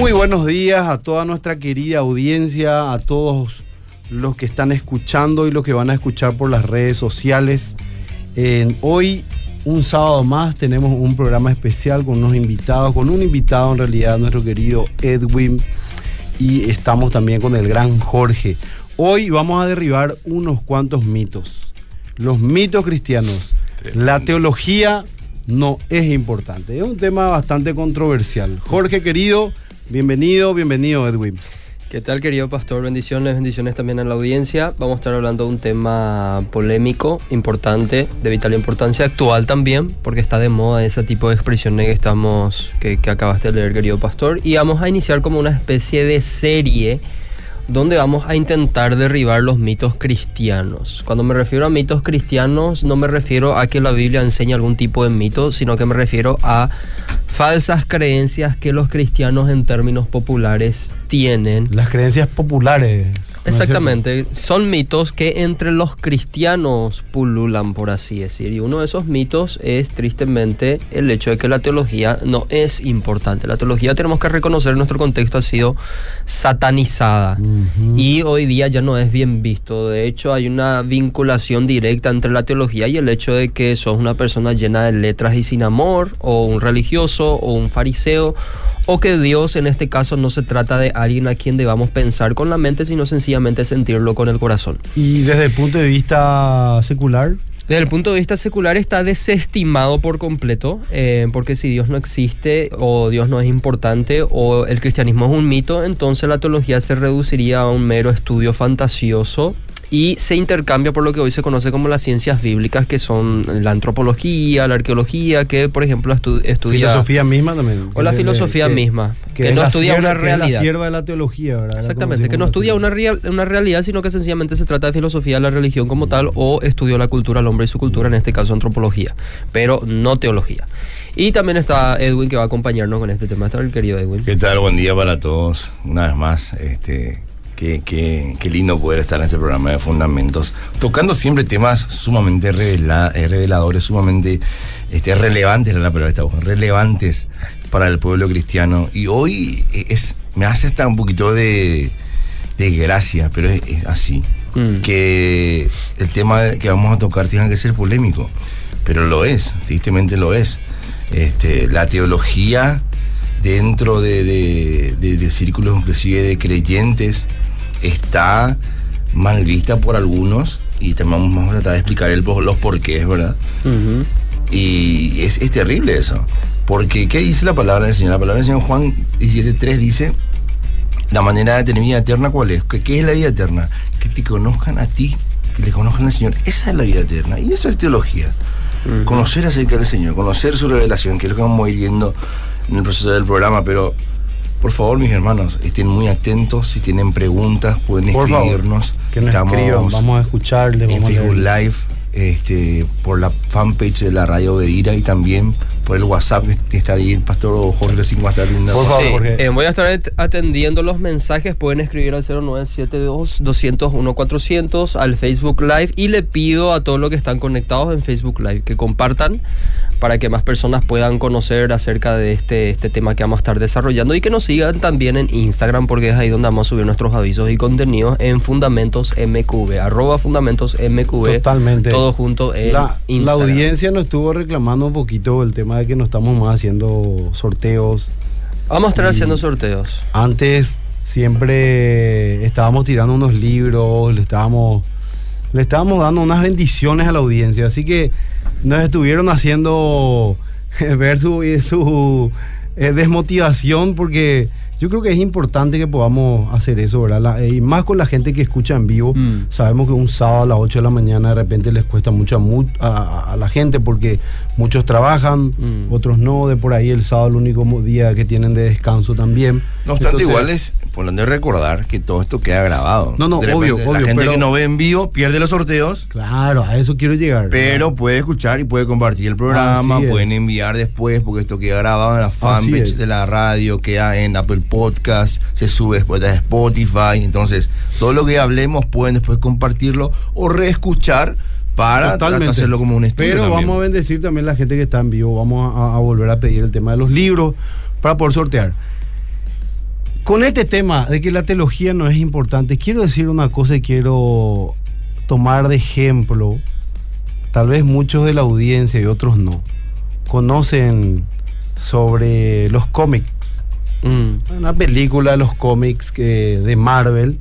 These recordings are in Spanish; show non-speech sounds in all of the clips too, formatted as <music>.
Muy buenos días a toda nuestra querida audiencia, a todos los que están escuchando y los que van a escuchar por las redes sociales. Eh, hoy, un sábado más, tenemos un programa especial con unos invitados, con un invitado en realidad, nuestro querido Edwin, y estamos también con el gran Jorge. Hoy vamos a derribar unos cuantos mitos. Los mitos cristianos. La teología no es importante. Es un tema bastante controversial. Jorge, querido, bienvenido, bienvenido, Edwin. ¿Qué tal, querido pastor? Bendiciones, bendiciones también a la audiencia. Vamos a estar hablando de un tema polémico, importante, de vital importancia, actual también, porque está de moda ese tipo de expresiones que estamos, que, acabaste de leer, querido pastor. Y vamos a iniciar como una especie de serie donde vamos a intentar derribar los mitos cristianos. Cuando me refiero a mitos cristianos, no me refiero a que la Biblia enseña algún tipo de mito, sino que me refiero a falsas creencias que los cristianos en términos populares tienen. Las creencias populares. Exactamente, son mitos que entre los cristianos pululan, por así decir. Y uno de esos mitos es tristemente el hecho de que la teología no es importante. La teología tenemos que reconocer, en nuestro contexto ha sido satanizada y hoy día ya no es bien visto. De hecho, hay una vinculación directa entre la teología y el hecho de que sos una persona llena de letras y sin amor, o un religioso, o un fariseo o que Dios en este caso no se trata de alguien a quien debamos pensar con la mente, sino sencillamente sentirlo con el corazón. ¿Y desde el punto de vista secular? Desde el punto de vista secular está desestimado por completo, eh, porque si Dios no existe o Dios no es importante o el cristianismo es un mito, entonces la teología se reduciría a un mero estudio fantasioso y se intercambia por lo que hoy se conoce como las ciencias bíblicas, que son la antropología, la arqueología, que por ejemplo estu estudia... Filosofía misma también. O la filosofía que, misma, que, que no estudia sierva, una realidad. Que es la sierva de la teología, ¿verdad? Exactamente, que no estudia una, real, una realidad, sino que sencillamente se trata de filosofía de la religión como tal, o estudió la cultura, el hombre y su cultura, en este caso antropología, pero no teología. Y también está Edwin que va a acompañarnos con este tema. Está el querido Edwin. ¿Qué tal? Buen día para todos. Una vez más, este, Qué, qué, qué, lindo poder estar en este programa de Fundamentos, tocando siempre temas sumamente revela, eh, reveladores, sumamente este, relevantes, la palabra esta relevantes para el pueblo cristiano. Y hoy es, me hace hasta un poquito de, de gracia, pero es, es así. Mm. Que el tema que vamos a tocar tenga que ser polémico, pero lo es, tristemente lo es. Este, la teología dentro de, de, de, de círculos inclusive de creyentes, está mal vista por algunos y también vamos a tratar de explicar el, los porqués, ¿verdad? Uh -huh. Y es, es, terrible eso. Porque, ¿qué dice la palabra del Señor? La palabra del Señor Juan 17.3 dice, la manera de tener vida eterna, ¿cuál es? ¿Qué, ¿Qué, es la vida eterna? Que te conozcan a ti, que le conozcan al Señor. Esa es la vida eterna. Y eso es teología. Uh -huh. Conocer acerca del Señor, conocer su revelación, que es lo que vamos a ir viendo en el proceso del programa, pero por favor, mis hermanos, estén muy atentos. Si tienen preguntas, pueden por escribirnos. Favor, que nos Estamos escriban, vamos a escucharle. En Facebook Live, este, por la fanpage de la Radio Bedira y también por el WhatsApp que está ahí el pastor Jorge Sin atendiendo. Por favor, sí, Jorge. Eh, voy a estar atendiendo los mensajes. Pueden escribir al 0972-201-400 al Facebook Live y le pido a todos los que están conectados en Facebook Live que compartan para que más personas puedan conocer acerca de este, este tema que vamos a estar desarrollando y que nos sigan también en Instagram porque es ahí donde vamos a subir nuestros avisos y contenidos en Fundamentos MQV, arroba Fundamentos. Totalmente. Todo junto en la, Instagram. La audiencia nos estuvo reclamando un poquito el tema de que no estamos más haciendo sorteos. Vamos a estar haciendo sorteos. Antes siempre estábamos tirando unos libros, le estábamos, le estábamos dando unas bendiciones a la audiencia, así que nos estuvieron haciendo <laughs> ver su, su eh, desmotivación porque yo creo que es importante que podamos hacer eso, ¿verdad? La, y más con la gente que escucha en vivo. Mm. Sabemos que un sábado a las 8 de la mañana de repente les cuesta mucho a, a, a la gente porque muchos trabajan, mm. otros no. De por ahí el sábado el único día que tienen de descanso también. No obstante, igual es importante recordar que todo esto queda grabado. No, no, de obvio, obvio. La gente pero, que no ve en vivo pierde los sorteos. Claro, a eso quiero llegar. Pero ¿verdad? puede escuchar y puede compartir el programa, pueden enviar después porque esto queda grabado en la fanpage de la radio, queda en Apple podcast, se sube después a Spotify. Entonces, todo lo que hablemos pueden después compartirlo o reescuchar para Totalmente. hacerlo como un estudio. Pero también. vamos a bendecir también a la gente que está en vivo. Vamos a, a, volver a pedir el tema de los libros para poder sortear. Con este tema de que la teología no es importante, quiero decir una cosa y quiero tomar de ejemplo. Tal vez muchos de la audiencia y otros no conocen sobre los cómics. Mm. Una película de los cómics que, de Marvel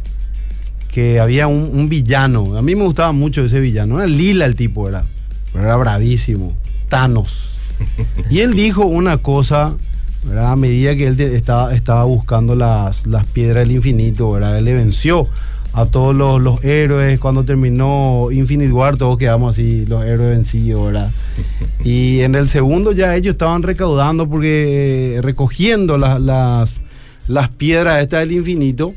que había un, villano. A mí me gustaba mucho ese villano. Era lila el tipo, era. Pero era bravísimo. Thanos. Y él dijo una cosa, ¿verdad? a medida que él estaba, estaba buscando las, las piedras del infinito, ¿verdad? él le venció a todos los, los héroes. Cuando terminó Infinite War, todos quedamos así, los héroes vencidos. ¿verdad? <laughs> Y en el segundo ya ellos estaban recaudando, porque eh, recogiendo las, las, las piedras estas del infinito.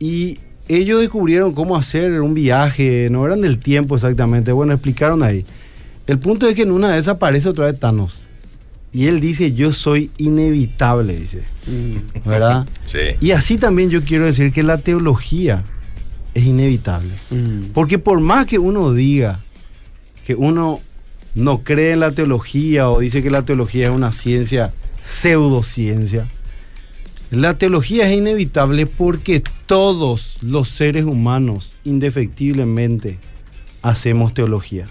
Y ellos descubrieron cómo hacer un viaje, no eran del tiempo exactamente, bueno, explicaron ahí. El punto es que en una de esas aparece otra vez Thanos. Y él dice, yo soy inevitable, dice. ¿Verdad? <laughs> Sí. Y así también yo quiero decir que la teología es inevitable. Mm. Porque por más que uno diga que uno no cree en la teología o dice que la teología es una ciencia, pseudociencia, la teología es inevitable porque todos los seres humanos, indefectiblemente, hacemos teología.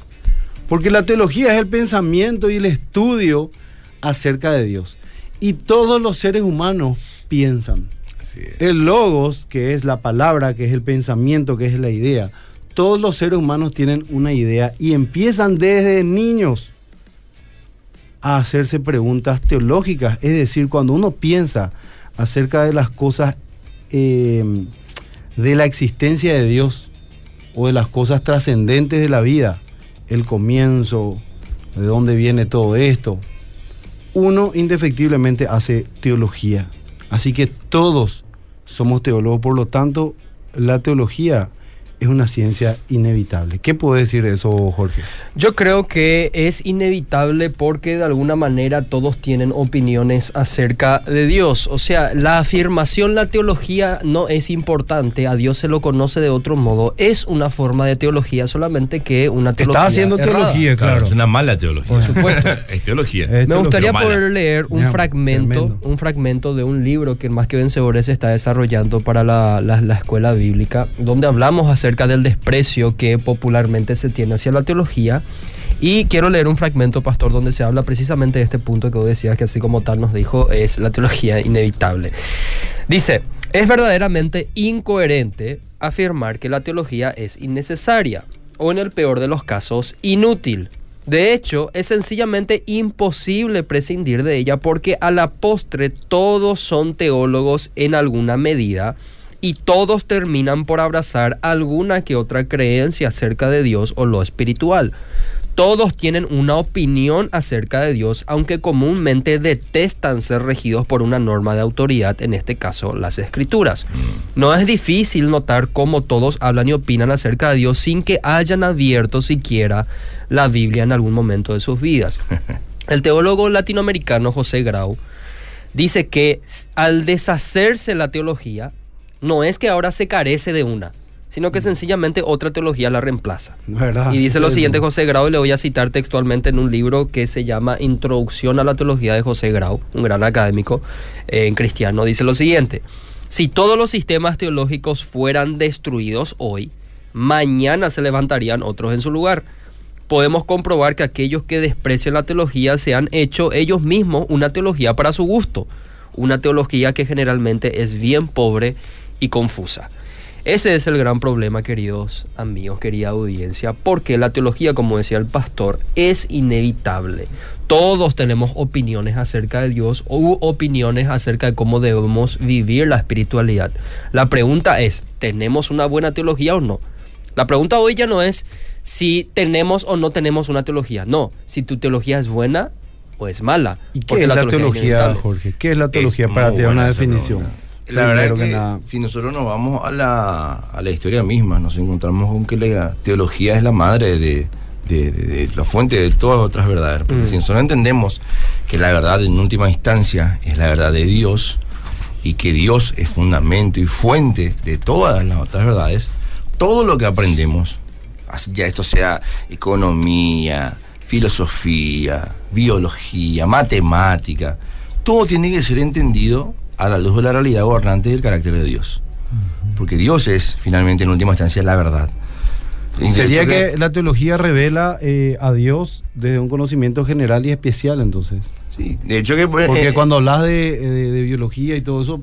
Porque la teología es el pensamiento y el estudio acerca de Dios. Y todos los seres humanos piensan. El logos, que es la palabra, que es el pensamiento, que es la idea. Todos los seres humanos tienen una idea y empiezan desde niños a hacerse preguntas teológicas. Es decir, cuando uno piensa acerca de las cosas eh, de la existencia de Dios o de las cosas trascendentes de la vida, el comienzo, de dónde viene todo esto, uno indefectiblemente hace teología. Así que todos somos teólogos, por lo tanto, la teología es una ciencia inevitable. ¿Qué puede decir de eso, Jorge? Yo creo que es inevitable porque de alguna manera todos tienen opiniones acerca de Dios. O sea, la afirmación, la teología no es importante, a Dios se lo conoce de otro modo. Es una forma de teología, solamente que una teología. Está haciendo errada. teología, Claro, claro. es una mala teología. Por supuesto. <laughs> es teología. Es Me teología gustaría mala. poder leer un Ya, fragmento, tremendo. un fragmento de un libro que más que vencedores se está desarrollando para la, la- la escuela bíblica, donde hablamos acerca del desprecio que popularmente se tiene hacia la teología. Y quiero leer un fragmento, pastor, donde se habla precisamente de este punto que vos decías, que así como tal nos dijo, es la teología inevitable. Dice, es verdaderamente incoherente afirmar que la teología es innecesaria o en el peor de los casos inútil. De hecho, es sencillamente imposible prescindir de ella porque a la postre todos son teólogos en alguna medida y todos terminan por abrazar alguna que otra creencia acerca de Dios o lo espiritual. Todos tienen una opinión acerca de Dios, aunque comúnmente detestan ser regidos por una norma de autoridad, en este caso las escrituras. No es difícil notar cómo todos hablan y opinan acerca de Dios sin que hayan abierto siquiera la Biblia en algún momento de sus vidas. <laughs> El teólogo latinoamericano José Grau dice que al deshacerse la teología, no es que ahora se carece de una, sino que sencillamente otra teología la reemplaza. ¿Verdad? Y dice lo siguiente José Grau, y le voy a citar textualmente en un libro que se llama Introducción a la Teología de José Grau, un gran académico eh, en cristiano. Dice lo siguiente, si todos los sistemas teológicos fueran destruidos hoy, mañana se levantarían otros en su lugar. Podemos comprobar que aquellos que desprecian la teología se han hecho ellos mismos una teología para su gusto, una teología que generalmente es bien pobre y confusa. Ese es el gran problema, queridos amigos, querida audiencia, porque la teología, como decía el pastor, es inevitable. Todos tenemos opiniones acerca de Dios u opiniones acerca de cómo debemos vivir la espiritualidad. La pregunta es, ¿tenemos una buena teología o no? La pregunta hoy ya no es si tenemos o no tenemos una teología. No, si tu teología es buena o es mala. ¿Y qué es la teología. Jorge? ¿Qué es la teología Es para tener una definición? pregunta. La verdad es que, nada. si nosotros nos vamos a la, a la historia misma, nos encontramos con que la teología es la madre de, de- de- de la fuente de todas otras verdades. Porque Mm. si nosotros entendemos que la verdad en última instancia es la verdad de Dios y que Dios es fundamento y fuente de todas las otras verdades, todo lo que aprendemos, así ya esto sea economía, filosofía, biología, matemática, todo tiene que ser entendido a la luz de la realidad gobernante del carácter de Dios. Porque Dios es, finalmente, en última instancia, la verdad. Y Sería hecho que, la teología revela eh, a Dios desde un conocimiento general y especial, entonces. Sí, de hecho que... pues, Porque eh, cuando hablas de, de- de biología y todo eso,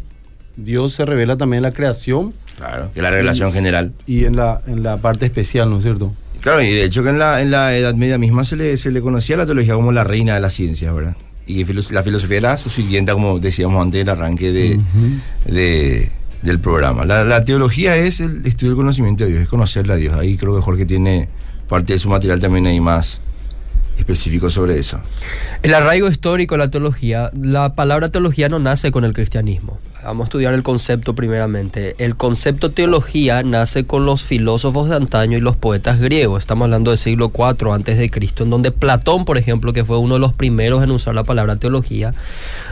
Dios se revela también en la creación Claro, que la revelación general. y en la, en la parte especial, ¿no es cierto? Claro, y de hecho que en la, en la Edad Media misma se le, se le conocía a la teología como la reina de las ciencias, ¿verdad? Y la filosofía era su siguiente, como decíamos antes del arranque de, de- del programa. La, la teología es el estudio del conocimiento de Dios, es conocerle a Dios. Ahí creo que Jorge tiene parte de su material también ahí más específico sobre eso. El arraigo histórico de la teología, la palabra teología no nace con el cristianismo. Vamos a estudiar el concepto primeramente. El concepto teología nace con los filósofos de antaño y los poetas griegos. Estamos hablando del siglo IV antes de Cristo, en donde Platón, por ejemplo, que fue uno de los primeros en usar la palabra teología,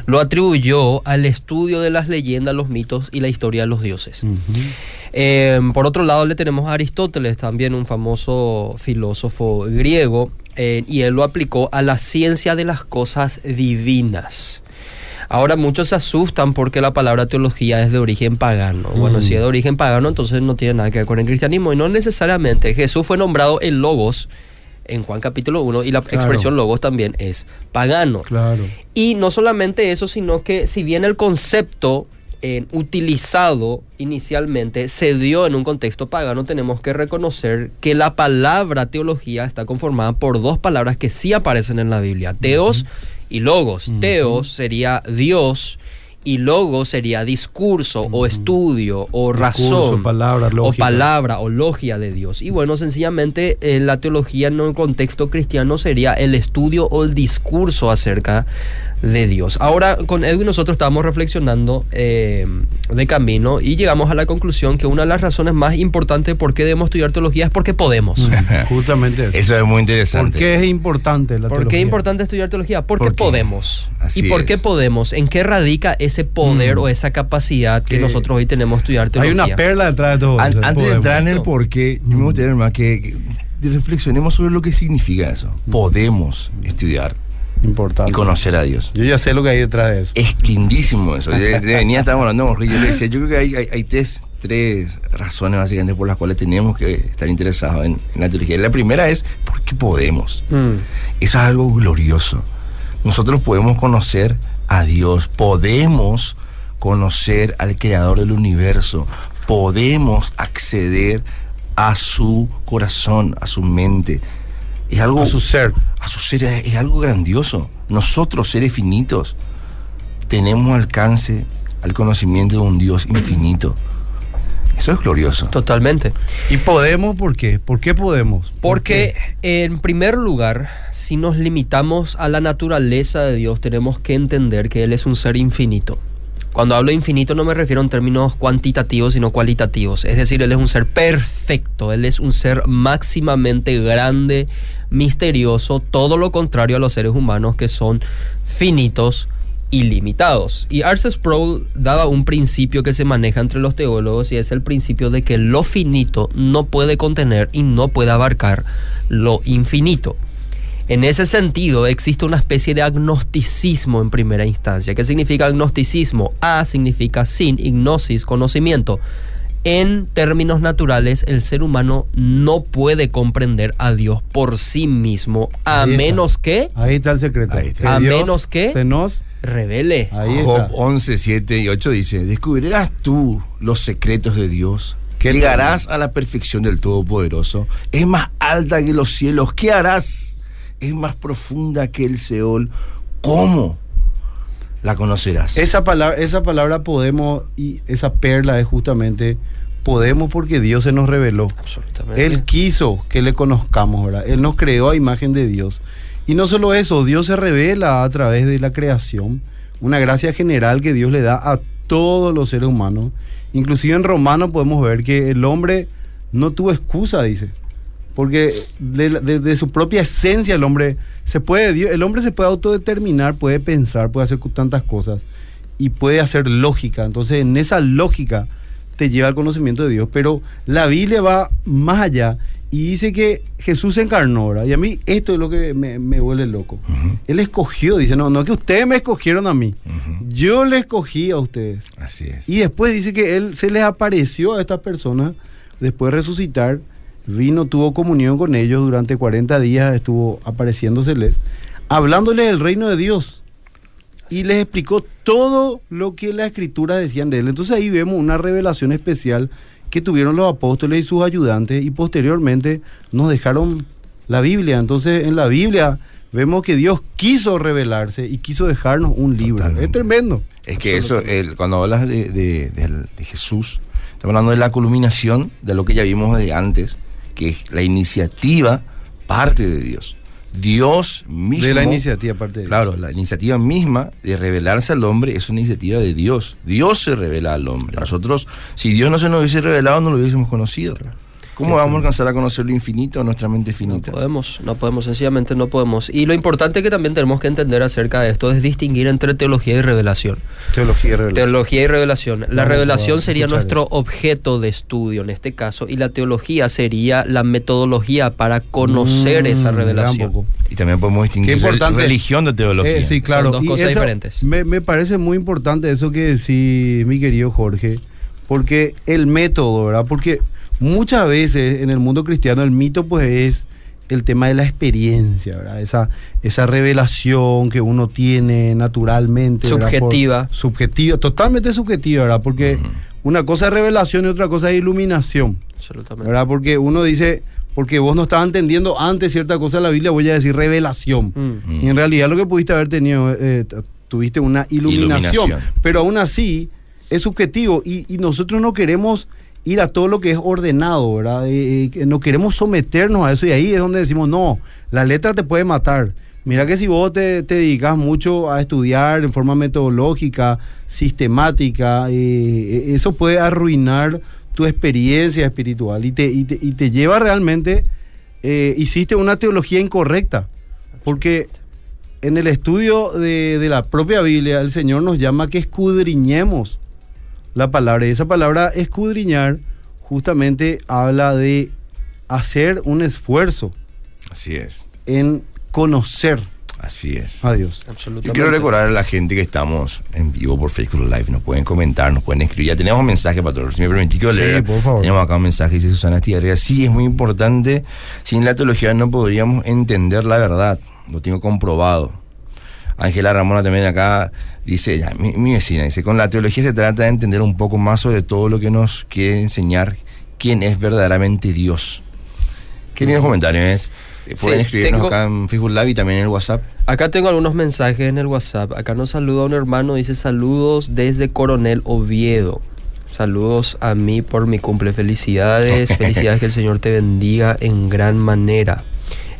lo atribuyó al estudio de las leyendas, los mitos y la historia de los dioses. Eh, por otro lado, le tenemos a Aristóteles, también un famoso filósofo griego, eh, y él lo aplicó a la ciencia de las cosas divinas. Ahora muchos se asustan porque la palabra teología es de origen pagano. Bueno, Mm. si es de origen pagano, entonces no tiene nada que ver con el cristianismo. Y no necesariamente. Jesús fue nombrado el Logos en Juan capítulo 1 y la Claro. expresión Logos también es pagano. Claro. Y no solamente eso, sino que si bien el concepto eh, utilizado inicialmente se dio en un contexto pagano, tenemos que reconocer que la palabra teología está conformada por dos palabras que sí aparecen en la Biblia, teos y logos. Teos sería Dios y logos sería discurso o estudio o razón palabra, o palabra o logia de Dios. Y bueno, sencillamente eh, la teología en un contexto cristiano sería el estudio o el discurso acerca de Dios. Ahora con Edwin nosotros estábamos reflexionando eh, de camino y llegamos a la conclusión que una de las razones más importantes por qué debemos estudiar teología es porque podemos. Mm, <laughs> Justamente eso. Eso es muy ¿Por interesante. qué es importante la ¿Por qué es importante estudiar teología? Porque podemos. así ¿Y por qué podemos? ¿En qué radica ese poder Mm. o esa capacidad que Que nosotros hoy tenemos de estudiar Hay teología? una perla detrás de todo An- antes de entrar en el Esto. porqué, yo me gustaría hermano, que, que reflexionemos sobre lo que significa eso. Podemos estudiar Importante. y conocer a Dios. Yo ya sé lo que hay detrás de eso. Es lindísimo eso. De venía estábamos hablando con Jorge, yo le decía, yo creo que hay, hay, hay tres, tres razones básicamente por las cuales tenemos que estar interesados en, en la teología. La primera es porque podemos. Mm. Eso es algo glorioso. Nosotros podemos conocer a Dios, podemos conocer al creador del universo, podemos acceder a su corazón, a su mente. Es algo A su ser. a su ser es, es algo grandioso. Nosotros, seres finitos, tenemos alcance al conocimiento de un Dios infinito. Eso es glorioso. Totalmente. ¿Y podemos por qué? ¿Por qué podemos? ¿Por Porque qué? en primer lugar, si nos limitamos a la naturaleza de Dios, tenemos que entender que Él es un ser infinito. Cuando hablo de infinito no me refiero en términos cuantitativos, sino cualitativos. Es decir, Él es un ser perfecto, Él es un ser máximamente grande, misterioso, todo lo contrario a los seres humanos que son finitos y limitados. Y Arce Sproul daba un principio que se maneja entre los teólogos y es el principio de que lo finito no puede contener y no puede abarcar lo infinito. En ese sentido, existe una especie de agnosticismo en primera instancia. ¿Qué significa agnosticismo? A significa sin, ignosis, conocimiento. En términos naturales, el ser humano no puede comprender a Dios por sí mismo, a menos que Ahí está el secreto. Ahí está. Que A Dios menos que- se nos. revele. Ahí Job está. 11, 7 y 8 dice, descubrirás tú los secretos de Dios, ¿Qué llegarás a la perfección del Todopoderoso, es más alta que los cielos, ¿qué harás? Es más profunda que el Seol, ¿cómo la conocerás? Esa palabra, esa palabra podemos y esa perla es justamente podemos porque Dios se nos reveló. Absolutamente. Él quiso que le conozcamos, ¿verdad? Él nos creó a imagen de Dios. Y no solo eso, Dios se revela a través de la creación, una gracia general que Dios le da a todos los seres humanos. Inclusive en Romanos podemos ver que el hombre no tuvo excusa, dice. Porque de, la- de- de su propia esencia el hombre se puede, el hombre se puede autodeterminar, puede pensar, puede hacer tantas cosas y puede hacer lógica. Entonces en esa lógica te lleva al conocimiento de Dios. Pero la Biblia va más allá Y dice que Jesús se encarnó, ¿verdad? Y a mí esto es lo que me, me vuelve loco. Él escogió, dice, no, no es que ustedes me escogieron a mí. Yo le escogí a ustedes. Así es. Y después dice que él se les apareció a estas personas después de resucitar, vino, tuvo comunión con ellos durante 40 días, estuvo apareciéndoseles, hablándole del reino de Dios. Y les explicó todo lo que las escrituras decían de él. Entonces ahí vemos una revelación especial que tuvieron los apóstoles y sus ayudantes y posteriormente nos dejaron la Biblia. Entonces en la Biblia vemos que Dios quiso revelarse y quiso dejarnos un libro. Totalmente. Es tremendo. Es que eso, el- cuando hablas de, de- de Jesús, estamos hablando de la culminación de lo que ya vimos de antes, que es la iniciativa parte de Dios. Dios mismo. De la iniciativa, aparte de Claro, la iniciativa misma de revelarse al hombre es una iniciativa de Dios. Dios se revela al hombre. Nosotros, si Dios no se nos hubiese revelado, no lo hubiésemos conocido. ¿Cómo vamos a alcanzar a conocer lo infinito en nuestra mente No finita? podemos, no podemos, sencillamente no podemos. Y lo importante que también tenemos que entender acerca de esto es distinguir entre teología y revelación. Teología y revelación. Teología y revelación. La revelación sería nuestro eso. objeto de estudio en este caso y la teología sería la metodología para conocer Mm, esa revelación. Y también podemos distinguir Qué importante. religión de teología. Eh, sí, claro. dos Y cosas eso diferentes. Me, me parece muy importante eso que decís, mi querido Jorge, porque el método, ¿verdad? Porque muchas veces en el mundo cristiano el mito pues es el tema de la experiencia, ¿verdad? Esa, esa revelación que uno tiene naturalmente. ¿verdad? Por- Subjetiva. subjetiva, totalmente subjetiva, ¿verdad? Porque una cosa es revelación y otra cosa es iluminación. Absolutamente. ¿verdad? Porque uno dice, porque vos no estabas entendiendo antes cierta cosa de la Biblia, voy a decir revelación. Mm. Y en realidad lo que pudiste haber tenido, eh, tuviste una iluminación, Iluminación. pero aún así es subjetivo y, y nosotros no queremos ir a todo lo que es ordenado, ¿verdad? Que no queremos someternos a eso y ahí es donde decimos, no, la letra te puede matar. Mira que si vos te, dedicas mucho a estudiar en forma metodológica, sistemática, eh, eh, eso puede arruinar tu experiencia espiritual y te, y y lleva realmente, eh, hiciste una teología incorrecta, porque en el estudio de, de la propia Biblia el Señor nos llama que escudriñemos la palabra y esa palabra escudriñar justamente habla de hacer un esfuerzo Así es, en conocer así es. a Dios. Absolutamente. Yo quiero recordar a la gente que estamos en vivo por Facebook Live. Nos pueden comentar, nos pueden escribir. Ya tenemos un mensaje para todos. Si me permitís que lo Sí, lea. por favor. Tenemos acá un mensaje, dice Susana Estigarrega. Sí, es muy importante. Sin la teología no podríamos entender la verdad. Lo tengo comprobado. Ángela Ramona también acá dice, ya, mi, mi vecina, dice, con la teología se trata de entender un poco más sobre todo lo que nos quiere enseñar quién es verdaderamente Dios. Qué lindos comentarios. ¿eh? Pueden Sí, escribirnos tengo- acá en Facebook Live y también en el WhatsApp. Acá tengo algunos mensajes en el WhatsApp. Acá nos saluda un hermano, dice saludos desde Coronel Oviedo. Saludos a mí por mi cumple. Felicidades, <laughs> felicidades que el Señor te bendiga en gran manera.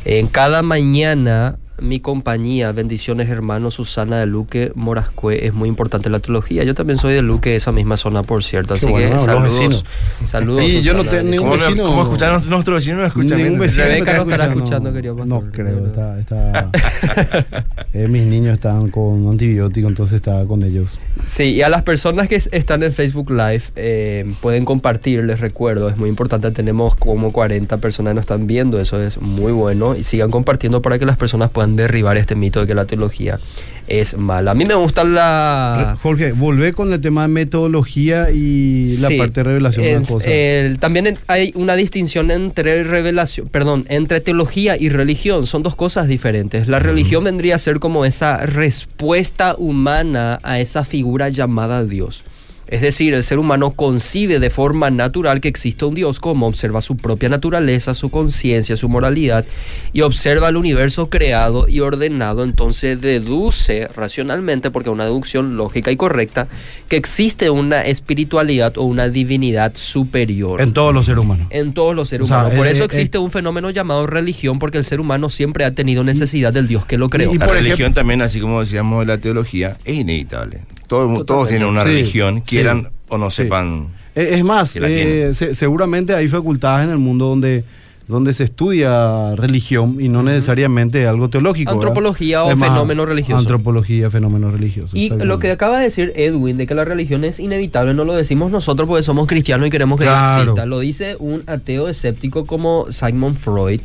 En cada mañana, mi compañía, bendiciones hermano Susana de Luque Morascue, es muy importante la teología. Yo también soy de Luque, esa misma zona, por cierto. Qué Así bueno, que saludos. Saludos. Y yo no tengo ningún ¿Cómo, vecino- ¿Cómo escucharon nuestros vecinos? No escuchan Ningún vecino Rebeca está no estará escuchando, querido pastor. No creo, está, está <laughs> eh, mis niños están con antibiótico, entonces estaba con ellos. Sí, y a las personas que es- están en Facebook Live eh, pueden compartir, les recuerdo, es muy importante, tenemos como 40 personas que nos están viendo, eso es muy bueno, y sigan compartiendo para que las personas puedan derribar este mito de que la teología es mala. A mí me gusta la... Jorge, volvé con el tema de metodología y la Sí, parte de revelación. una es, cosa. el- también hay una distinción entre revelación, perdón, entre teología y religión. Son dos cosas diferentes. La religión vendría a ser como esa respuesta humana a esa figura llamada Dios. Es decir, el ser humano concibe de forma natural que existe un Dios como observa su propia naturaleza, su conciencia, su moralidad y observa el universo creado y ordenado, entonces deduce racionalmente, porque es una deducción lógica y correcta, que existe una espiritualidad o una divinidad superior. en todos los seres humanos. en todos los seres O sea, humanos. Por eh, eso eh, existe un fenómeno llamado religión, porque el ser humano siempre ha tenido necesidad del Dios que lo creó. y La por religión ejemplo- también, así como decíamos de la teología, es inevitable. Todos, todos tienen una Sí, religión, sí. quieran o no sepan. Eh, Es más, eh, se- seguramente hay facultades en el mundo donde donde se estudia religión y no necesariamente algo teológico. ¿verdad? Antropología o Es más, fenómeno religioso. Antropología, fenómeno religioso. Y lo que acaba de decir Edwin, de que la religión es inevitable, no lo decimos nosotros porque somos cristianos y queremos que Claro. exista. Lo dice un ateo escéptico como Sigmund Freud,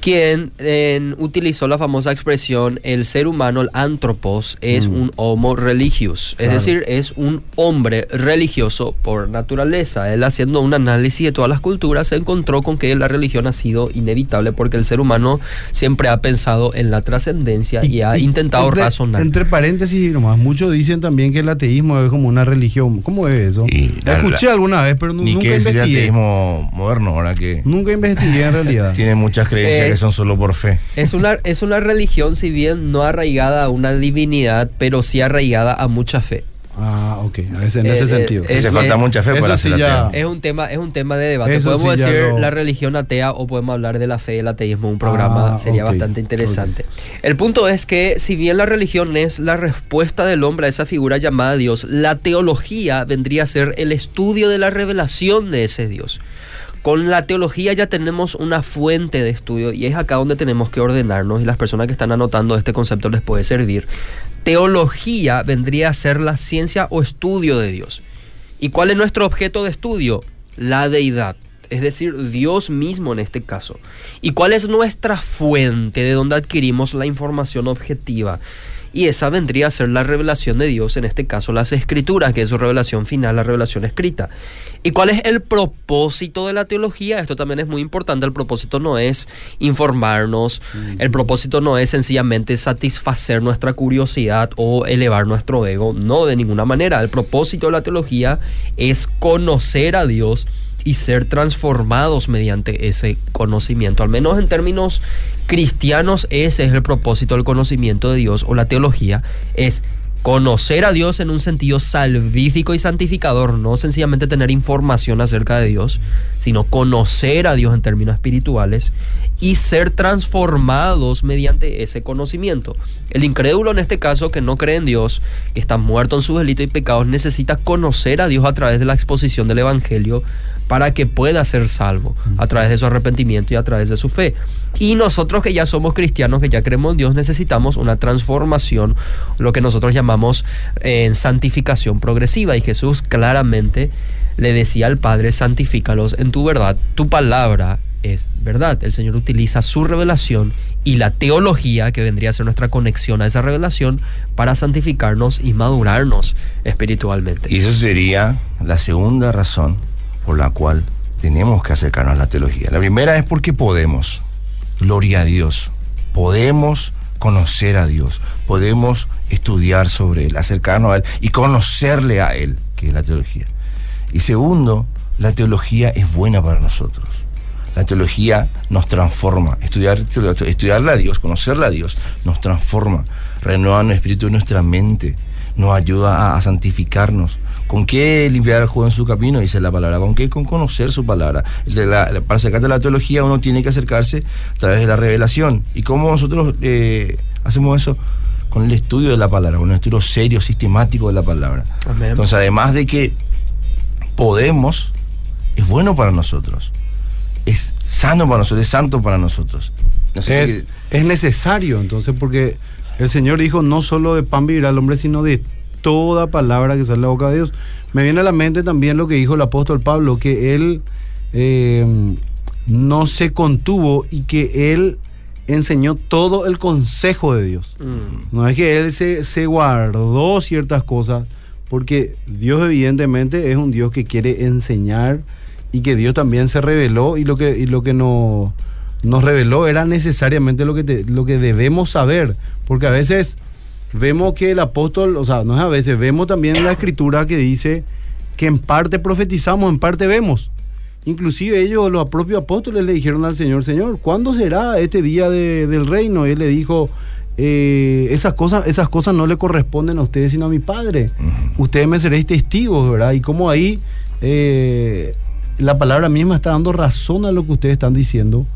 quien eh, utilizó la famosa expresión el ser humano, el antropos, es Mm. un homo religius. Claro. Es decir, es un hombre religioso por naturaleza. Él haciendo un análisis de todas las culturas se encontró con que la religión ha sido inevitable porque el ser humano siempre ha pensado en la trascendencia y, ha y intentado entre, razonar. Entre paréntesis, nomás, muchos dicen también que el ateísmo es como una religión. ¿Cómo es eso? Y la- Escuché la- alguna vez, pero nunca que decir investigué. ateísmo moderno, ahora que Nunca investigué en realidad. <laughs> tiene muchas creencias Eh, que son solo por fe. Es una, es una religión, si bien no arraigada a una divinidad, pero sí arraigada a mucha fe. Ah, ok. a ese- en Eh, ese eh, sentido. es- Hace falta mucha fe para sí ser ateo. Es un tema, es un tema de debate. Eso podemos sí decir la religión atea o podemos hablar de la fe y el ateísmo. Un programa Ah, sería ok, bastante interesante. El punto es que si bien la religión es la respuesta del hombre a esa figura llamada Dios, la teología vendría a ser el estudio de la revelación de ese Dios. Con la teología ya tenemos una fuente de estudio y es acá donde tenemos que ordenarnos y las personas que están anotando este concepto les puede servir. Teología vendría a ser la ciencia o estudio de Dios. ¿Y cuál es nuestro objeto de estudio? La deidad, es decir, Dios mismo en este caso. ¿Y cuál es nuestra fuente de donde adquirimos la información objetiva? Y esa vendría a ser la revelación de Dios, en este caso las escrituras, que es su revelación final, la revelación escrita. ¿Y cuál es el propósito de la teología? Esto también es muy importante. El propósito no es informarnos, el propósito no es sencillamente satisfacer nuestra curiosidad o elevar nuestro ego. No, de ninguna manera. El propósito de la teología es conocer a Dios y ser transformados mediante ese conocimiento. Al menos en términos cristianos, ese es el propósito del conocimiento de Dios o la teología, es conocer a Dios en un sentido salvífico y santificador, no sencillamente tener información acerca de Dios, sino conocer a Dios en términos espirituales y ser transformados mediante ese conocimiento. El incrédulo en este caso, que no cree en Dios, que está muerto en sus delitos y pecados, necesita conocer a Dios a través de la exposición del Evangelio para que pueda ser salvo, a través de su arrepentimiento y a través de su fe. Y nosotros que ya somos cristianos, que ya creemos en Dios, necesitamos una transformación, lo que nosotros llamamos en santificación progresiva. Y Jesús claramente le decía al Padre, santifícalos en tu verdad, tu palabra es verdad. El Señor utiliza su revelación y la teología, que vendría a ser nuestra conexión a esa revelación, para santificarnos y madurarnos espiritualmente. Y eso sería la segunda razón por la cual tenemos que acercarnos a la teología. La primera es porque podemos. Gloria a Dios. Podemos conocer a Dios. Podemos estudiar sobre Él, acercarnos a Él y conocerle a Él, que es la teología. Y segundo, la teología es buena para nosotros. La teología nos transforma. Estudiar, estudiarle a Dios, conocerle a Dios, nos transforma. Renueva nuestro espíritu y nuestra mente. Nos ayuda a santificarnos. ¿Con qué limpiar el juego en su camino? Dice la palabra. ¿Con qué? Con conocer su palabra. De la- la- para acercarte a la teología uno tiene que acercarse a través de la revelación. ¿Y cómo nosotros eh, hacemos eso? Con el estudio de la palabra, con el estudio serio, sistemático de la palabra. Amén. Entonces, además de que podemos, es bueno para nosotros. Es sano para nosotros, es santo para nosotros. No sé Es, si- es necesario, entonces, porque el Señor dijo, no solo de pan vivirá el hombre, sino de toda palabra que sale de la boca de Dios. Me viene a la mente también lo que dijo el apóstol Pablo, que él eh, no se contuvo y que él enseñó todo el consejo de Dios. Mm. No es que él se, se guardó ciertas cosas, porque Dios evidentemente es un Dios que quiere enseñar y que Dios también se reveló y lo que, y lo que no- nos reveló era necesariamente lo que, te- lo que debemos saber, porque a veces vemos que el apóstol, o sea, no es a veces, vemos también en la escritura que dice que en parte profetizamos, en parte vemos. Inclusive ellos, los propios apóstoles, le dijeron al Señor, Señor, ¿cuándo será este día de- del reino? Y él le dijo, eh, esas, cosas, esas cosas no le corresponden a ustedes, sino a mi Padre. Ustedes me seréis testigos, ¿verdad? Y como ahí eh, la palabra misma está dando razón a lo que ustedes están diciendo,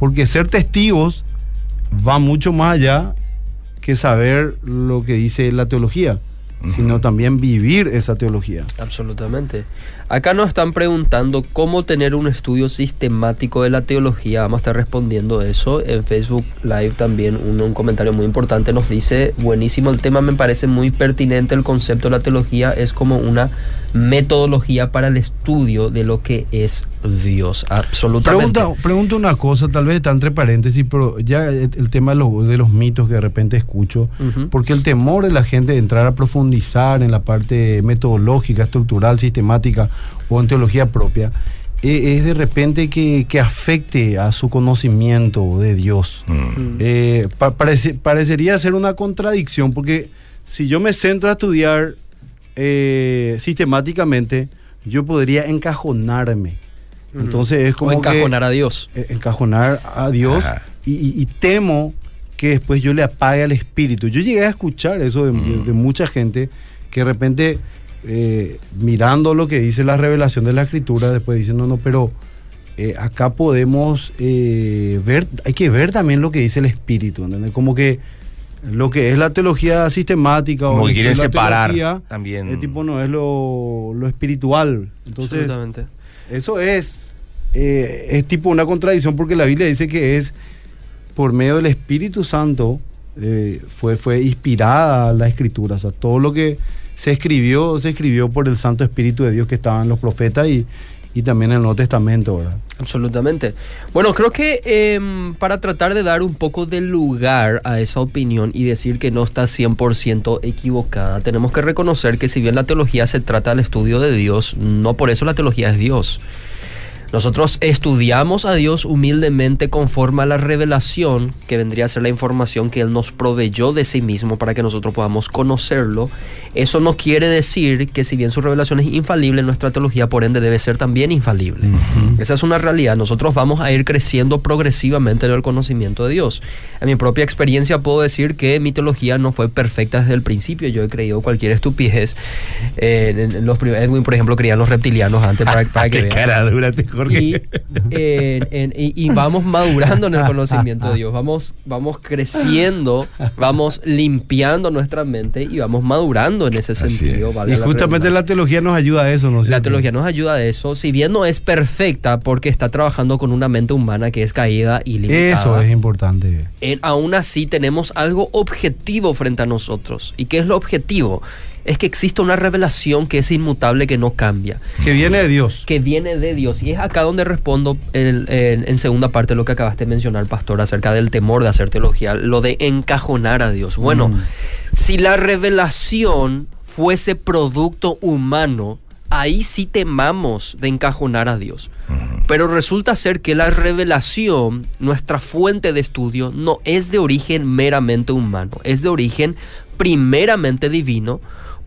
porque ser testigos va mucho más allá que saber lo que dice la teología. sino también vivir esa teología. Absolutamente. Acá nos están preguntando cómo tener un estudio sistemático de la teología. Vamos a estar respondiendo eso. En Facebook Live también uno, un comentario muy importante nos dice, buenísimo el tema, me parece muy pertinente el concepto de la teología. Es como una metodología para el estudio de lo que es Dios. Absolutamente. Pregunta, pregunta una cosa, tal vez está entre paréntesis, pero ya el, tema de los, de los, mitos que de repente escucho, porque el temor de la gente de entrar a profundizar en la parte metodológica, estructural, sistemática o en teología propia, e, es de repente que, que, afecte a su conocimiento de Dios. Mm. Eh, parecería ser una contradicción, porque si yo me centro a estudiar eh, sistemáticamente, yo podría encajonarme. Entonces es como. O encajonar a Dios. Eh, encajonar a Dios y, temo que después yo le apague al espíritu. Yo llegué a escuchar eso de, mm. mucha gente que de repente, eh, mirando lo que dice la revelación de la escritura, después dicen, no, no, pero acá podemos ver, hay que ver también lo que dice el espíritu, ¿entendés? Como que lo que es la teología sistemática o que quieren separar también. El tipo no es lo, espiritual. Entonces, eso es, eh, es tipo una contradicción porque la Biblia dice que es por medio del Espíritu Santo eh, fue, fue inspirada la escritura. O sea, todo lo que se escribió, se escribió por el Santo Espíritu de Dios que estaban los profetas y, y también en el Nuevo Testamento, ¿verdad? Absolutamente. Bueno, creo que em, para tratar de dar un poco de lugar a esa opinión y decir que no está 100% equivocada, tenemos que reconocer que si bien la teología se trata del estudio de Dios, no por eso la teología es Dios. Nosotros estudiamos a Dios humildemente conforme a la revelación, que vendría a ser la información que Él nos proveyó de sí mismo para que nosotros podamos conocerlo. Eso no quiere decir que si bien su revelación es infalible, nuestra teología por ende debe ser también infalible. Esa es una realidad. Nosotros vamos a ir creciendo progresivamente en el conocimiento de Dios. En mi propia experiencia puedo decir que mi teología no fue perfecta desde el principio. Yo he creído cualquier estupidez. Eh, los Edwin, por ejemplo, creía los reptilianos antes <laughs> para, para que cara dura, y, vamos madurando en el conocimiento de Dios, vamos, vamos creciendo, vamos limpiando nuestra mente y vamos madurando en ese sentido. y justamente la, teología nos ayuda a eso, ¿no? La teología nos ayuda a eso, si bien no es perfecta porque está trabajando con una mente humana que es caída y limitada. Eso es importante. aún así tenemos algo objetivo frente a nosotros. ¿Y qué es lo objetivo? Es que existe una revelación que es inmutable, que no cambia. Que viene de Dios. Que viene de Dios. Y es acá donde respondo en, segunda parte lo que acabaste de mencionar, pastor, acerca del temor de hacer teología, lo de encajonar a Dios. Bueno, mm. si la revelación fuese producto humano, ahí sí temamos de encajonar a Dios. Pero resulta ser que la revelación, nuestra fuente de estudio, no es de origen meramente humano, es de origen primeramente divino,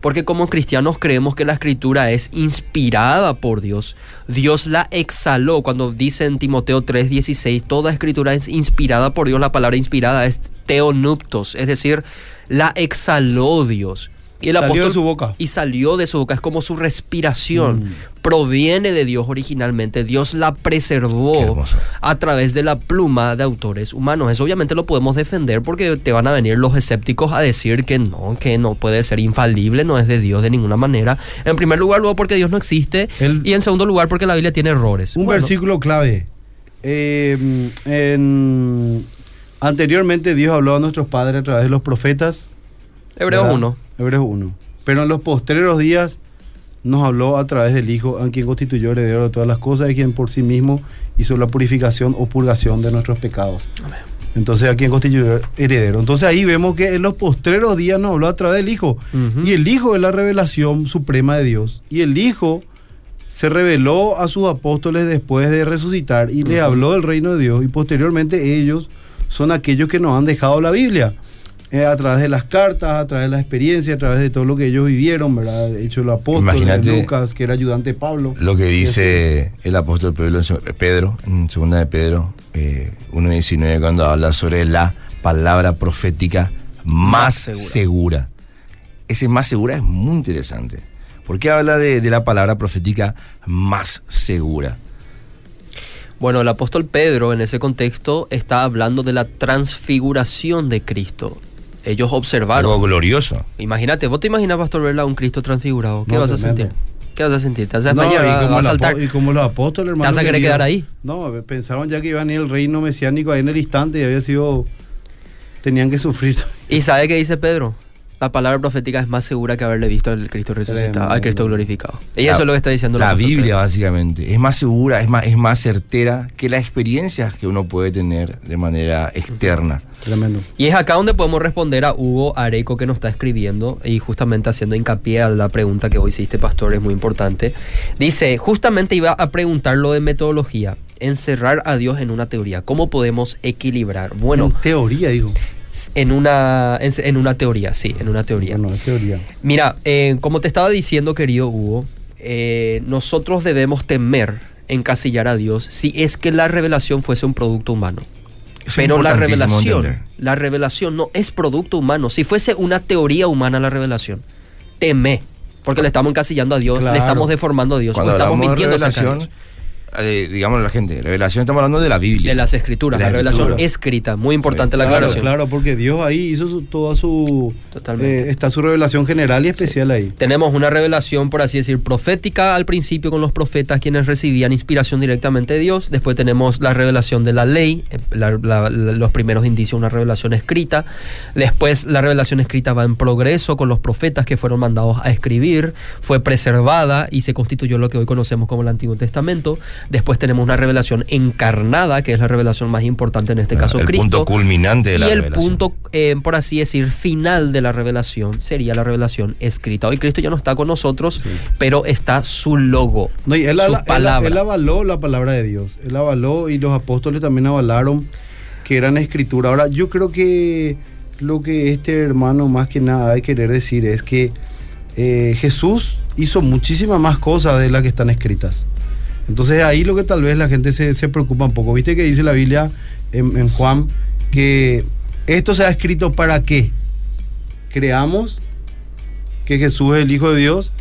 porque como cristianos creemos que la escritura es inspirada por Dios. Dios la exhaló. Cuando dice en Timoteo 3:16, toda escritura es inspirada por Dios. La palabra inspirada es teonuptos, es decir, la exhaló Dios. Y el salió de su boca. Y salió de su boca. Es como su respiración. Mm. Proviene de Dios originalmente. Dios la preservó a través de la pluma de autores humanos. Eso obviamente lo podemos defender porque te van a venir los escépticos a decir que no, que no puede ser infalible, no es de Dios de ninguna manera. En primer lugar, luego porque Dios no existe. y en segundo lugar, porque la Biblia tiene errores. Un versículo clave. Eh, anteriormente Dios habló a nuestros padres a través de los profetas. Hebreos 1. Hebreos 1. Pero en los postreros días nos habló a través del Hijo, a quien constituyó heredero de todas las cosas, y quien por sí mismo hizo la purificación o purgación de nuestros pecados. Entonces, a quien constituyó heredero. Entonces ahí vemos que en los postreros días nos habló a través del Hijo. Y el Hijo es la revelación suprema de Dios. Y el Hijo se reveló a sus apóstoles después de resucitar y le habló del reino de Dios. Y posteriormente ellos son aquellos que nos han dejado la Biblia. Eh, a través de las cartas, a través de la experiencia, a través de todo lo que ellos vivieron, ¿verdad? Hecho el apóstol Lucas, que era ayudante de Pablo. Lo que dice el apóstol Pedro, en segunda de Pedro, eh, 1.19, cuando habla sobre la palabra profética más, segura. Ese más segura es muy interesante. ¿Por qué habla de, de la palabra profética más segura? Bueno, el apóstol Pedro en ese contexto está hablando de la transfiguración de Cristo Ellos Algo observaron. glorioso. Imagínate, vos te imaginas, Pastor, verla a un Cristo transfigurado. ¿Qué No, vas a tremendo. sentir? ¿Qué vas a sentir? ¿Te vas a No, desmayar? y y como los apóstoles, hermano. vas a querer quedar ahí? No, pensaron ya que iban a ir el reino mesiánico ahí en el instante y había sido. Tenían que sufrir. ¿Y sabe qué dice Pedro? La palabra profética es más segura que haberle visto al Cristo resucitado, al Cristo glorificado. Y eso es lo que está diciendo La Biblia, Pedro. básicamente. Es más segura, es más, es más certera que las experiencias que uno puede tener de manera externa. Tremendo. Y es acá donde podemos responder a Hugo Areco que nos está escribiendo y justamente haciendo hincapié a la pregunta que hoy hiciste, pastor, es muy importante. Dice, justamente iba a preguntar lo de metodología, encerrar a Dios en una teoría. ¿Cómo podemos equilibrar? Bueno, En teoría, digo. En una, en, en una teoría, sí, en una teoría. Mira, eh, como te estaba diciendo, querido Hugo, eh, nosotros debemos temer encasillar a Dios si es que la revelación fuese un producto humano. Es Pero la revelación, entender. la revelación no es producto humano. Si fuese una teoría humana la revelación, teme, porque le estamos encasillando a Dios, Claro. le estamos deformando a Dios, Cuando o estamos mintiendo revelación, Dios. Eh, digamos a la gente, revelación estamos hablando de la Biblia. de las escrituras, De la revelación escrita, muy importante la Claro, aclaración. claro, porque Dios ahí hizo su- toda su. Totalmente. eh, está su revelación general y especial ahí. Tenemos una revelación, por así decir, profética al principio con los profetas quienes recibían inspiración directamente de Dios. Después tenemos la revelación de la ley, eh, la- la- la- los primeros indicios, una revelación escrita. Después la revelación escrita va en progreso con los profetas que fueron mandados a escribir. Fue preservada y se constituyó lo que hoy conocemos como el Antiguo Testamento. Después tenemos una revelación encarnada, que es la revelación más importante en este Ah, caso el Cristo. punto culminante de la y el revelación. punto, eh, por así decir, final de la revelación sería la revelación escrita. Hoy Cristo ya no está con nosotros, pero está su logo, No, y él, su ala- él- palabra. él avaló la palabra de Dios. Él avaló y los apóstoles también avalaron que eran escritura. Ahora, yo creo que lo que este hermano más que nada hay que querer decir es que eh, Jesús hizo muchísimas más cosas de las que están escritas. Entonces ahí lo que tal vez la gente se, se preocupa un poco. ¿Viste que dice la Biblia en, en Juan que esto se ha escrito para qué? Creamos que Jesús es el Hijo de Dios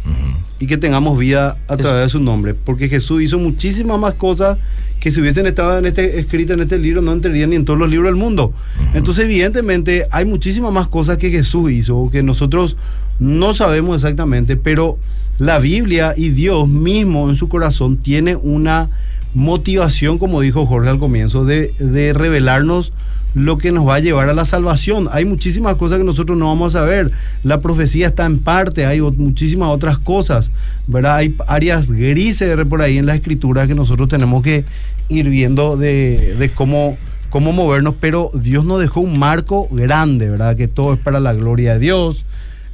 y que tengamos vida a través de su nombre. Porque Jesús hizo muchísimas más cosas que si hubiesen estado en este, escritas en este libro no entrarían ni en todos los libros del mundo. Entonces, evidentemente, hay muchísimas más cosas que Jesús hizo que nosotros no sabemos exactamente, pero la Biblia y Dios mismo en su corazón tiene una motivación, como dijo Jorge al comienzo, de, de revelarnos lo que nos va a llevar a la salvación. Hay muchísimas cosas que nosotros no vamos a saber. La profecía está en parte, hay muchísimas otras cosas, ¿verdad? Hay áreas grises por ahí en la escritura que nosotros tenemos que ir viendo de, de cómo, cómo movernos, pero Dios nos dejó un marco grande, ¿verdad? Que todo es para la gloria de Dios.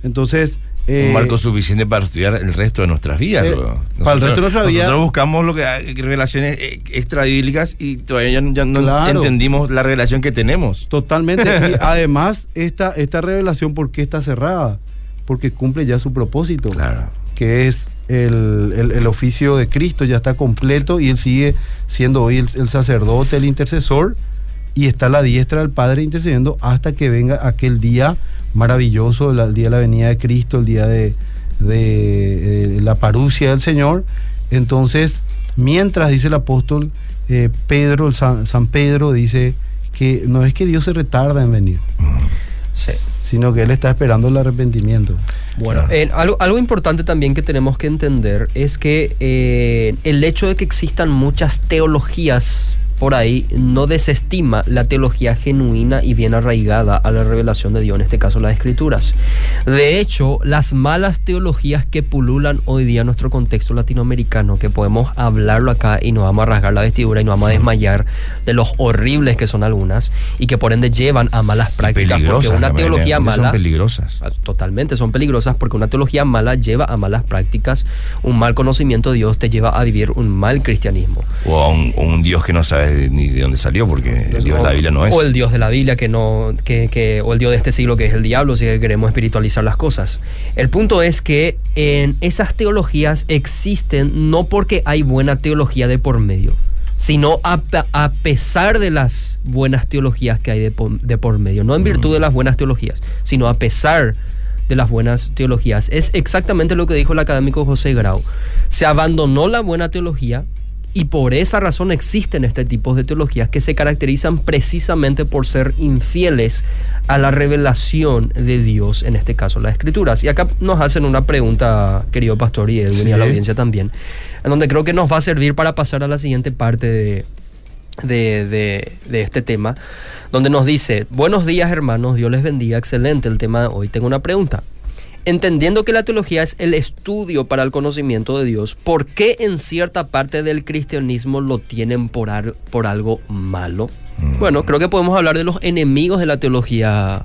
Entonces... eh, un marco suficiente para estudiar el resto de nuestras vidas. eh, para el resto de nuestra vida- Nosotros buscamos lo que relaciones eh, extrabíblicas y todavía ya, ya no Claro. entendimos la relación que tenemos. Totalmente. Y <laughs> además, esta, esta revelación, ¿por qué está cerrada? Porque cumple ya su propósito. Claro. que es el, el- el oficio de Cristo, ya está completo y él sigue siendo hoy el, el sacerdote, el intercesor, y está a la diestra del Padre intercediendo hasta que venga aquel día maravilloso, el, día de la venida de Cristo, el día de, de, eh, la parucia del Señor. Entonces, mientras dice el apóstol eh, Pedro, el San, San Pedro, dice que no es que Dios se retarda en venir, Sí. sino que Él está esperando el arrepentimiento. Bueno, eh, algo, algo importante también que tenemos que entender es que eh, el hecho de que existan muchas teologías por ahí no desestima la teología genuina y bien arraigada a la revelación de Dios, en este caso las escrituras. De hecho, las malas teologías que pululan hoy día en nuestro contexto latinoamericano, que podemos hablarlo acá y nos vamos a rasgar la vestidura y nos vamos a desmayar de los horribles que son algunas y que por ende llevan a malas prácticas, porque una teología mala... Son peligrosas. Ah, Totalmente, son peligrosas porque una teología mala lleva a malas prácticas, un mal conocimiento de Dios te lleva a vivir un mal cristianismo. O a un, un Dios que no sabes ni de dónde salió, porque el Dios de la Biblia no es. O el Dios de la Biblia que no, que, que- o el Dios de este siglo que es el diablo, si queremos espiritualizar las cosas. El punto es que en esas teologías existen no porque hay buena teología de por medio, sino a, a pesar de las buenas teologías que hay de, de por medio, no en virtud de las buenas teologías, sino a pesar de las buenas teologías. Es exactamente lo que dijo el académico José Grau. Se abandonó la buena teología Y por esa razón existen este tipo de teologías que se caracterizan precisamente por ser infieles a la revelación de Dios, en este caso las escrituras. Y acá nos hacen una pregunta, querido pastor y Edwin, y a la audiencia también, en donde creo que nos va a servir para pasar a la siguiente parte de, de, de- de este tema, donde nos dice, buenos días hermanos, Dios les bendiga, excelente el tema de hoy. Tengo una pregunta. Entendiendo que la teología es el estudio para el conocimiento de Dios, ¿por qué en cierta parte del cristianismo lo tienen por, ar- por algo malo? Bueno, creo que podemos hablar de los enemigos de la teología,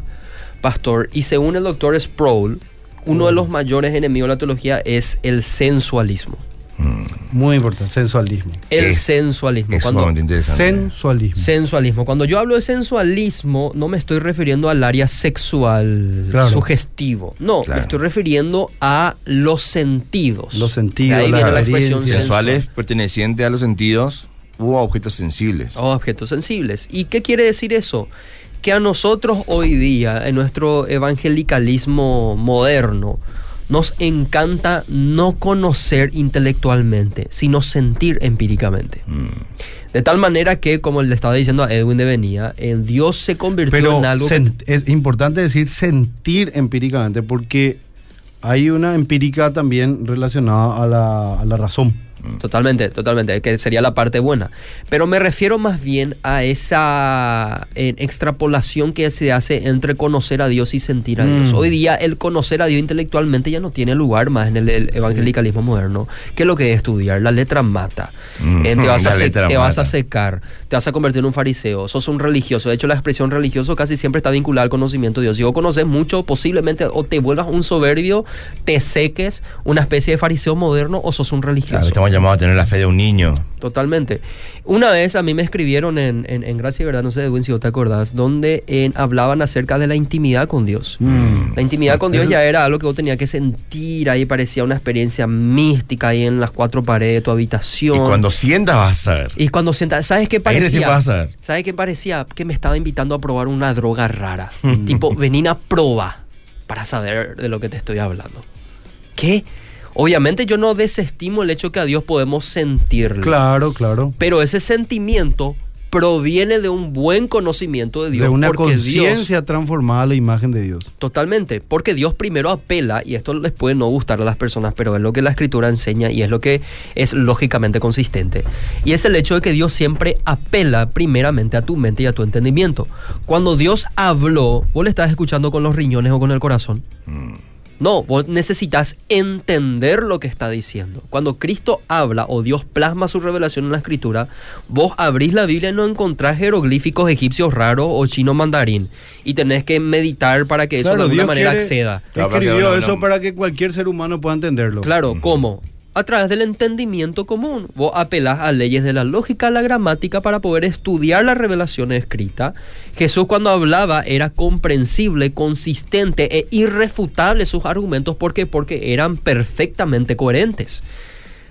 pastor. Y según el doctor Sproul, uno de los mayores enemigos de la teología es el sensualismo. Muy importante, sensualismo. El Es- sensualismo. Es Cuando- sumamente interesante. Sensualismo. Sensualismo. Cuando yo hablo de sensualismo, no me estoy refiriendo al área sexual Claro. sugestivo. No, Claro. me estoy refiriendo a los sentidos. Los sentidos, De ahí la viene la expresión. Sensuales pertenecientes a los sentidos u a objetos sensibles. o objetos sensibles. ¿Y qué quiere decir eso? Que a nosotros hoy día, en nuestro evangelicalismo moderno, nos encanta no conocer intelectualmente, sino sentir empíricamente. Mm. De tal manera que, como le estaba diciendo a Edwin de Venía, en Dios se convirtió Pero en algo es importante decir sentir empíricamente porque hay una empírica también relacionada a la, a la razón. Totalmente, totalmente, que sería la parte buena. Pero me refiero más bien a esa eh, extrapolación que se hace entre conocer a Dios y sentir a Dios. Mm. Hoy día el conocer a Dios intelectualmente ya no tiene lugar más en el, el evangelicalismo moderno. ¿Qué es lo que es estudiar? La letra mata. Mm, Eh, te <laughs> vas, a, vas secar, te vas a convertir en un fariseo, sos un religioso. De hecho, la expresión religioso casi siempre está vinculada al conocimiento de Dios. Si vos conoces mucho, posiblemente o te vuelvas un soberbio, te seques, una especie de fariseo moderno o sos un religioso. Claro, estamos llamados a tener la fe de un niño. Totalmente. Una vez a mí me escribieron en, en, en Gracia y Verdad, no sé Edwin si vos te acordás, donde en- hablaban acerca de la intimidad con Dios. Mm. La intimidad con Dios Eso- ya era algo que vos tenías que sentir, ahí parecía una experiencia mística ahí en las cuatro paredes de tu habitación. Y cuando sientas vas a saber. Y cuando sientas, ¿sabes qué Ahí vas a. ¿Sabes qué parecía? Que me estaba invitando a probar una droga rara. <laughs> tipo, vení a proba para saber de lo que te estoy hablando. ¿Qué? Obviamente yo no desestimo el hecho que a Dios podemos sentirle. Claro, claro. Pero ese sentimiento proviene de un buen conocimiento de Dios. de una conciencia transformada a la imagen de Dios. Totalmente, porque Dios primero apela, y esto les puede no gustar a las personas, pero es lo que la escritura enseña y es lo que es lógicamente consistente. Y es el hecho de que Dios siempre apela primeramente a tu mente y a tu entendimiento. Cuando Dios habló, vos le estás escuchando con los riñones o con el corazón. No, vos necesitas entender lo que está diciendo. Cuando Cristo habla o Dios plasma su revelación en la escritura, vos abrís la Biblia y no encontrás jeroglíficos egipcios raros o chino mandarín. Y tenés que meditar para que eso Claro, de alguna Dios manera quiere- acceda. Escribió eso para que cualquier ser humano pueda entenderlo. Claro, ¿cómo? A través del entendimiento común. Vos apelás a leyes de la lógica, a la gramática para poder estudiar la revelación escrita. Jesús cuando hablaba era comprensible, consistente e irrefutable sus argumentos. ¿Por qué? Porque eran perfectamente coherentes.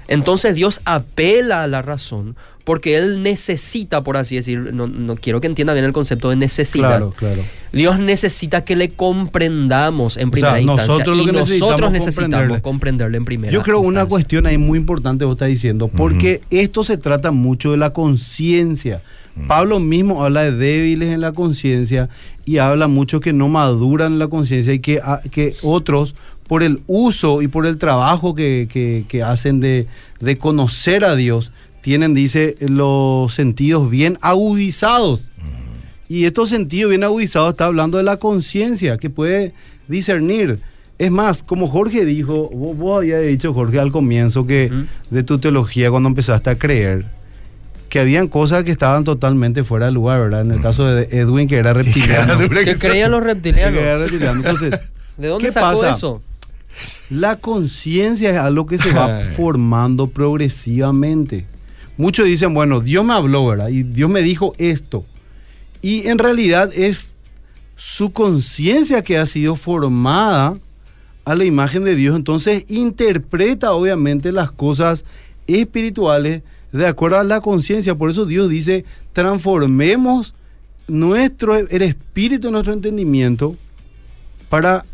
Entonces Dios apela a la razón porque Él necesita, por así decir, no, no quiero que entienda bien el concepto de necesidad. Claro, claro. Dios necesita que le comprendamos en O primera sea, instancia. nosotros y nosotros necesitamos necesitamos comprenderle. comprenderle en primera Yo creo una instancia. cuestión ahí muy importante vos estás diciendo, porque esto se trata mucho de la conciencia. Pablo mismo habla de débiles en la conciencia y habla mucho que no maduran la conciencia y que, a- que otros, por el uso y por el trabajo que, que- que hacen de, de conocer a Dios, tienen, dice, los sentidos bien agudizados. Y estos sentidos bien agudizados está hablando de la conciencia, que puede discernir. Es más, como Jorge dijo, vos, vos habías dicho, Jorge, al comienzo que Ujú. de tu teología, cuando empezaste a creer, que habían cosas que estaban totalmente fuera de lugar, ¿verdad? En el caso de Edwin, que era <laughs> reptiliano. <laughs> Que creían los Que reptilianos. reptiliano. Entonces, <laughs> ¿De dónde ¿qué sacó pasa? eso? La conciencia es algo que se va <laughs> formando progresivamente. Muchos dicen, bueno, Dios me habló, ¿verdad? Y Dios me dijo esto. Y en realidad es su conciencia que ha sido formada a la imagen de Dios. Entonces interpreta obviamente las cosas espirituales de acuerdo a la conciencia. Por eso Dios dice, transformemos nuestro, el espíritu, nuestro entendimiento para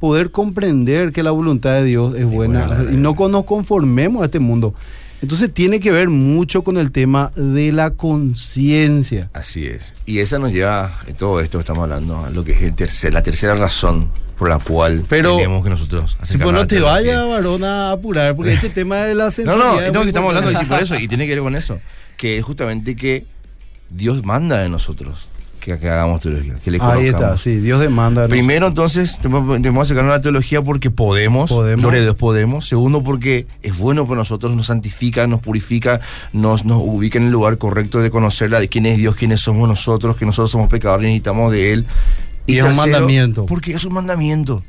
poder comprender que la voluntad de Dios es buena buena, y no con- nos conformemos a este mundo. Entonces tiene que ver mucho con el tema de la conciencia. Así es. Y esa nos lleva, todo esto que estamos hablando, a lo que es el tercer, la tercera razón por la cual Pero- tenemos que nosotros Si pues no te vaya, varón, a apurar, porque este tema de la <laughs> No, no, es no, que estamos hablando importante. por eso, y tiene que ver con eso, que es justamente que Dios manda de nosotros que, que hagamos teología, que le Ahí está, sí, Dios demanda. de Primero, entonces, debemos debemos acercarnos a la teología porque podemos, Podemos. gloria a Dios, podemos. Segundo, porque es bueno para nosotros, nos santifica, nos purifica, nos, nos ubica en el lugar correcto de conocerla, de quién es Dios, quiénes somos nosotros, que nosotros somos pecadores y necesitamos de Él. Y es un mandamiento. Porque es un mandamiento.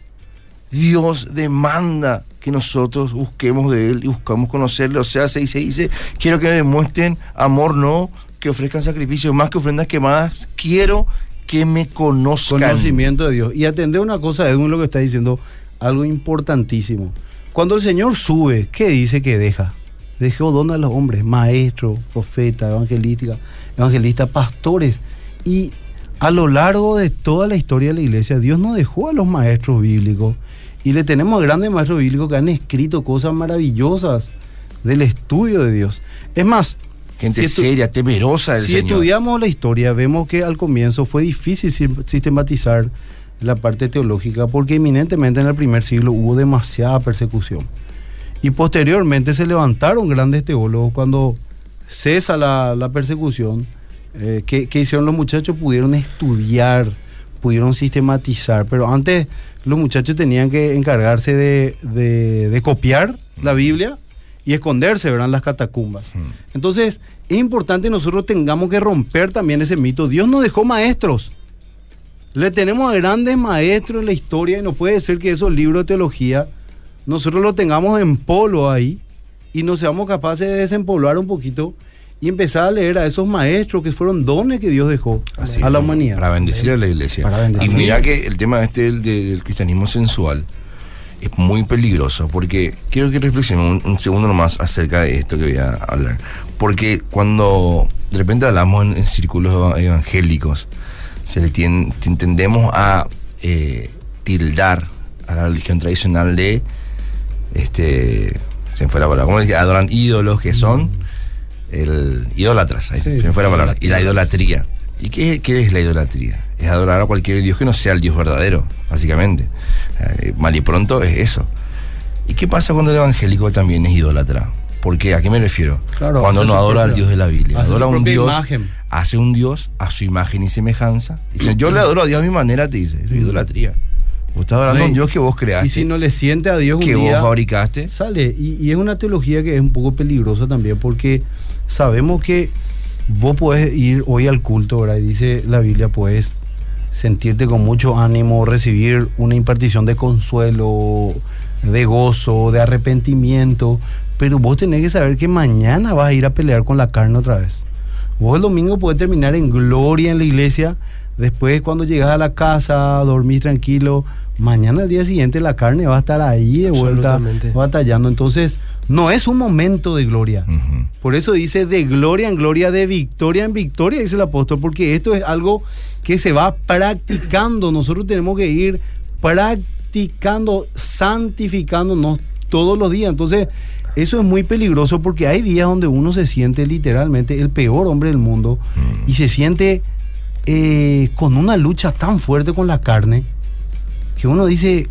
Dios demanda que nosotros busquemos de Él y buscamos conocerle. O sea, se dice, dice, quiero que me demuestren amor, no que ofrezcan sacrificios, más que ofrendas quemadas, quiero que me conozcan. conocimiento de Dios. Y atender una cosa, Edwin, lo que está diciendo, algo importantísimo. Cuando el Señor sube, ¿qué dice que deja? Dejó don a los hombres, maestros, profetas, evangelística, evangelistas, pastores. Y a lo largo de toda la historia de la iglesia, Dios nos dejó a los maestros bíblicos. Y le tenemos a grandes maestros bíblicos que han escrito cosas maravillosas del estudio de Dios. Es más, Gente si seria, temerosa del si Señor. estudiamos la historia, vemos que al comienzo fue difícil sistematizar la parte teológica porque eminentemente en el primer siglo hubo demasiada persecución. Y posteriormente se levantaron grandes teólogos cuando cesa la, la persecución. eh, ¿qué, qué hicieron los muchachos? Pudieron estudiar, pudieron sistematizar, pero antes los muchachos tenían que encargarse de, de- de copiar la Biblia y esconderse, ¿verdad? En las catacumbas. Entonces, es importante que nosotros tengamos que romper también ese mito. Dios nos dejó maestros. Le tenemos a grandes maestros en la historia y no puede ser que esos libros de teología nosotros los tengamos en polo ahí y no seamos capaces de desempolvar un poquito y empezar a leer a esos maestros que fueron dones que Dios dejó Así a la humanidad. Para bendecir a la iglesia. Para bendecir. Y mira que el tema este del, del cristianismo sensual es muy peligroso porque quiero que reflexionemos un, un segundo nomás acerca de esto que voy a hablar. Porque cuando de repente hablamos en, en círculos evangélicos, se le tien- tendemos a eh, tildar a la religión tradicional de este se me fue la palabra, ¿cómo es que adoran ídolos que son el idólatras, ahí Sí, se me fue la palabra, y la idolatría. ¿Y qué, qué es la idolatría? Es adorar a cualquier dios que no sea el dios verdadero, básicamente. Eh, mal y pronto es eso. ¿Y qué pasa cuando el evangélico también es idólatra? Porque ¿a qué me refiero? Claro, cuando no adora al Dios de la Biblia, adora a un Dios, imagen. hace un Dios a su imagen y semejanza. Dice, yo le adoro a Dios a mi manera, te dice, eso es idolatría. Vos estás adorando a un. Dios que vos creaste, Y si no le siente a Dios un que vos fabricaste. sale. Y, y es una teología que es un poco peligrosa también porque sabemos que vos podés ir hoy al culto, ¿verdad? Y dice la Biblia, puedes sentirte con mucho ánimo, recibir una impartición de consuelo, de gozo, de arrepentimiento, pero vos tenés que saber que mañana vas a ir a pelear con la carne otra vez. Vos el domingo podés terminar en gloria en la iglesia, después cuando llegas a la casa, dormís tranquilo, mañana al día siguiente la carne va a estar ahí de vuelta batallando. Entonces, no es un momento de gloria. Por eso dice de gloria en gloria, de victoria en victoria, dice el apóstol, porque esto es algo que se va practicando. Nosotros tenemos que ir practicando, santificándonos todos los días. Entonces, eso es muy peligroso porque hay días donde uno se siente literalmente el peor hombre del mundo y se siente eh, con una lucha tan fuerte con la carne que uno dice,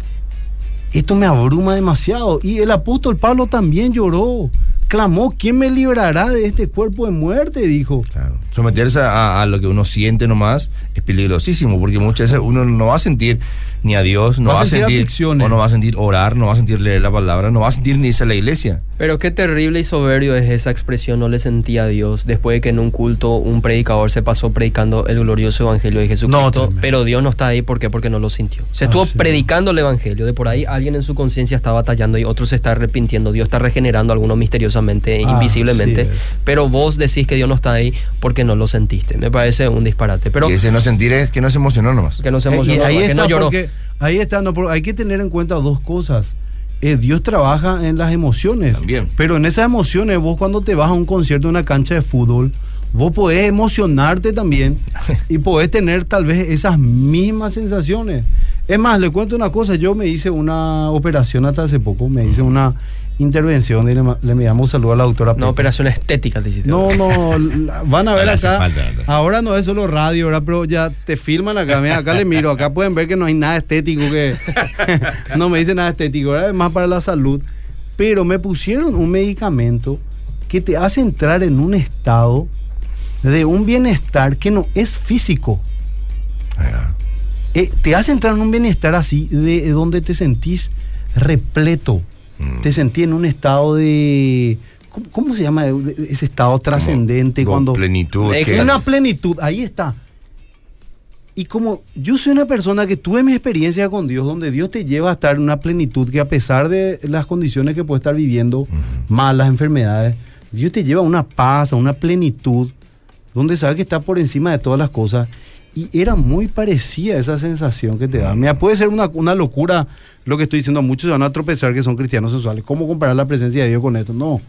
esto me abruma demasiado. Y el apóstol Pablo también lloró, clamó, ¿quién me librará de este cuerpo de muerte? Dijo. Claro. Someterse a, lo que uno siente nomás es peligrosísimo, porque muchas veces uno no va a sentir ni a Dios, no Va a va, a sentir o no va a sentir orar, no va a sentir leer la palabra, no va a sentir ni irse a la iglesia. Pero qué terrible y soberbio es esa expresión, no le sentía a Dios, después de que en un culto un predicador se pasó predicando el glorioso evangelio de No, Jesucristo, tremendo. pero Dios no está ahí, ¿por qué? Porque no lo sintió. Se estuvo Ah, sí. predicando el evangelio, de por ahí alguien en su conciencia está batallando y otro se está arrepintiendo, Dios está regenerando a algunos misteriosamente, Ah, invisiblemente, sí pero vos decís que Dios no está ahí porque no lo sentiste. Me parece un disparate, pero y ese no sentir es que no se emocionó nomás. que no se Eh, y emocionó, ahí que está, no lloró. porque ahí está, no, hay que tener en cuenta dos cosas. Eh, Dios trabaja en las emociones. También. Pero en esas emociones, vos cuando te vas a un concierto en una cancha de fútbol, vos podés emocionarte también <laughs> y podés tener tal vez esas mismas sensaciones. Es más, le cuento una cosa, yo me hice una operación hasta hace poco, me hice una intervención y le, le enviamos un saludo a la doctora. Una Pepe. operación estética te hiciste. No, no, la- van a ver acá. ahora no es solo radio, ¿verdad? Pero ya te filman acá. Mira, acá le miro. Acá pueden ver que no hay nada estético que. <laughs> no me dice nada estético, ¿verdad? Es más para la salud. Pero me pusieron un medicamento que te hace entrar en un estado de un bienestar que no es físico. Eh, te hace entrar en un bienestar así, de, de donde te sentís repleto. Mm. Te sentís en un estado de. ¿Cómo, cómo se llama ese estado trascendente? Cuando plenitud. Que- Una plenitud, ahí está. Y como yo soy una persona que tuve mi experiencia con Dios, donde Dios te lleva a estar en una plenitud que a pesar de las condiciones que puedes estar viviendo, malas enfermedades, Dios te lleva a una paz, a una plenitud, donde sabes que está por encima de todas las cosas. Y era muy parecida esa sensación que te da. Mira, puede ser una, una locura lo que estoy diciendo. Muchos se van a tropezar que son cristianos sensuales. ¿Cómo comparar la presencia de Dios con esto? No.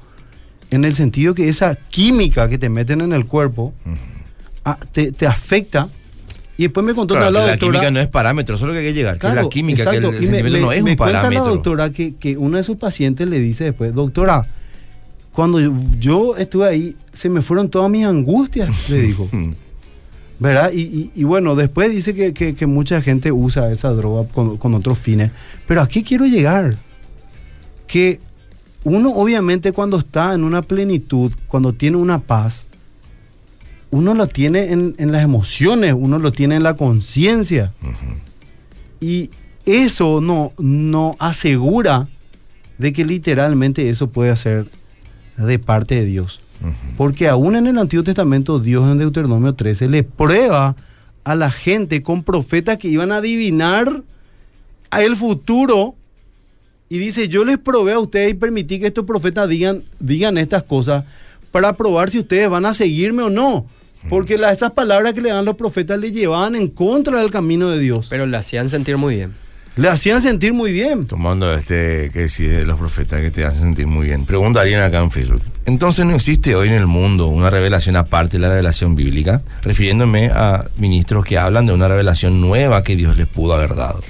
En el sentido que esa química que te meten en el cuerpo, ah, te, te afecta. Y después me contó Claro, la que la doctora. química no es parámetro, solo que hay que llegar. que Claro, la química, exacto. que el me- no es me un cuenta parámetro. la doctora que, que una de sus pacientes le dice después, doctora, cuando yo, yo estuve ahí, se me fueron todas mis angustias, le dijo. <laughs> ¿Verdad? Y, y- y bueno, después dice que, que- que mucha gente usa esa droga con, con otros fines. Pero aquí quiero llegar. Que uno obviamente cuando está en una plenitud, cuando tiene una paz, uno lo tiene en, en las emociones, uno lo tiene en la conciencia. Y eso no, no asegura de que literalmente eso puede ser de parte de Dios. Porque aún en el Antiguo Testamento, Dios en Deuteronomio 13 le prueba a la gente con profetas que iban a adivinar a el futuro. Y dice, yo les probé a ustedes y permití que estos profetas digan, digan estas cosas para probar si ustedes van a seguirme o no. Porque la- esas palabras que le dan los profetas le llevaban en contra del camino de Dios. Pero le hacían sentir muy bien. Le hacían sentir muy bien. Tomando este que decís de los profetas que te hacen sentir muy bien. Pregunta alguien acá en Facebook. Entonces no existe hoy en el mundo una revelación aparte de la revelación bíblica, refiriéndome a ministros que hablan de una revelación nueva que Dios les pudo haber dado.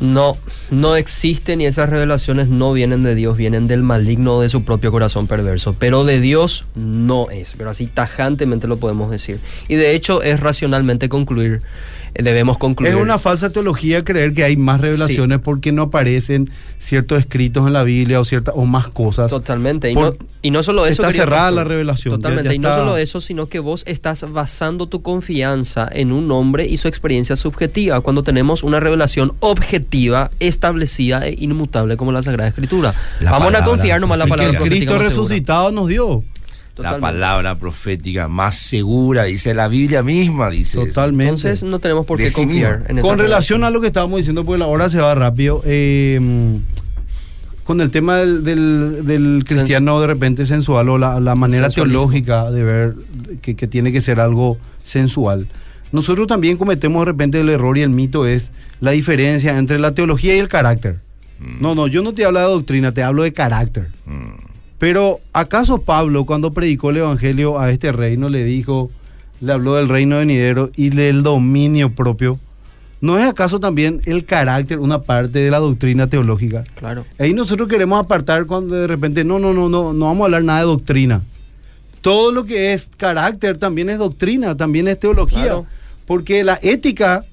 No, no existen y esas revelaciones no vienen de Dios, vienen del maligno o de su propio corazón perverso. Pero de Dios no es, pero así tajantemente lo podemos decir. Y de hecho es racionalmente concluir, debemos concluir. Es una falsa teología creer que hay más revelaciones porque no aparecen ciertos escritos en la Biblia o ciertas o más cosas. Totalmente. Y, Por- no, y no solo eso. está querido cerrada la revelación, Totalmente. ya y no está- solo eso, sino que vos estás basando tu confianza en un hombre y su experiencia subjetiva, cuando tenemos una revelación objetiva, establecida e inmutable como la Sagrada Escritura. La Vamos a confiar nomás la palabra que profética Cristo segura. resucitado nos dio. La palabra profética más segura, dice la Biblia misma, dice. eso. Totalmente. Entonces no tenemos por qué confiar en esa Con relación a lo que estábamos diciendo, porque la hora se va rápido, eh, con el tema del, del- del cristiano de repente sensual o la, la manera teológica de ver que, que tiene que ser algo sensual. Nosotros también cometemos de repente el error y el mito es la diferencia entre la teología y el carácter. No, no, yo no te hablo de doctrina, te hablo de carácter. Mm. Pero ¿acaso Pablo cuando predicó el Evangelio a este reino le dijo, le habló del reino venidero y del dominio propio? ¿No es acaso también el carácter una parte de la doctrina teológica? Claro. Ahí nosotros queremos apartar cuando de repente, no, no, no, no, no vamos a hablar nada de doctrina. Todo lo que es carácter también es doctrina, también es teología. Claro. Porque la ética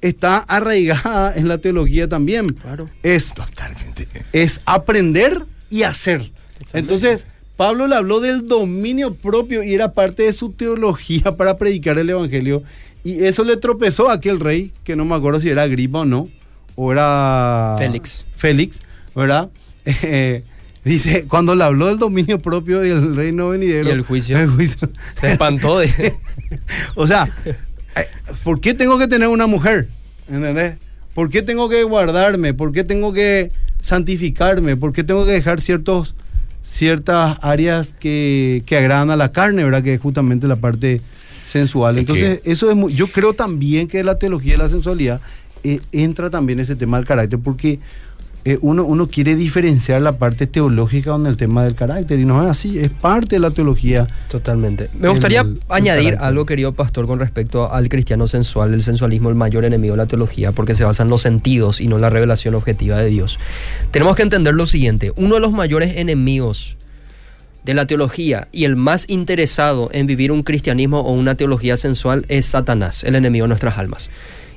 está arraigada en la teología también. Claro. Es Totalmente. es aprender y hacer. Entonces, Pablo le habló del dominio propio y era parte de su teología <laughs> para predicar el evangelio. Y eso le tropezó a aquel rey, que no me acuerdo si era Agripa o no, o era Félix. Félix, ¿verdad? <laughs> Eh, dice, cuando le habló del dominio propio y el reino venidero. Y el juicio. el juicio. Se espantó de... <laughs> O sea, eh, ¿por qué tengo que tener una mujer? ¿Entendés? ¿Por qué tengo que guardarme? ¿Por qué tengo que santificarme? ¿Por qué tengo que dejar ciertos, ciertas áreas que, que agradan a la carne, ¿verdad? Que es justamente la parte sensual. Es Entonces, eso es muy, yo creo también que la teología de la sensualidad eh, entra también ese tema del carácter, porque eh, uno, uno quiere diferenciar la parte teológica con el tema del carácter y no es así, es parte de la teología. Totalmente. Me gustaría El- añadir algo, querido pastor, con respecto al cristiano sensual, el sensualismo, el mayor enemigo de la teología, porque se basa en los sentidos y no en la revelación objetiva de Dios. Tenemos que entender lo siguiente, uno de los mayores enemigos de la teología y el más interesado en vivir un cristianismo o una teología sensual es Satanás, el enemigo de nuestras almas.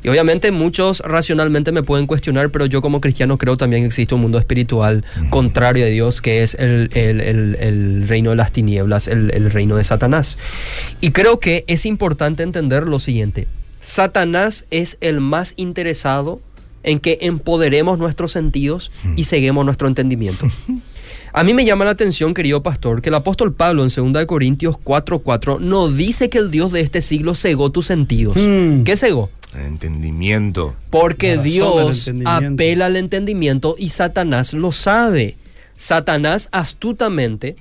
Y obviamente muchos racionalmente me pueden cuestionar, pero yo como cristiano creo también que existe un mundo espiritual contrario a Dios, que es el, el- el- el reino de las tinieblas, el, el reino de Satanás. Y creo que es importante entender lo siguiente. Satanás es el más interesado en que empoderemos nuestros sentidos y ceguemos nuestro entendimiento. <laughs> A mí me llama la atención, querido pastor, que el apóstol Pablo en 2 de Corintios 4:4 no dice que el Dios de este siglo cegó tus sentidos. Mm. ¿Qué cegó? El entendimiento. Porque Dios entendimiento. apela al entendimiento y Satanás lo sabe. Satanás astutamente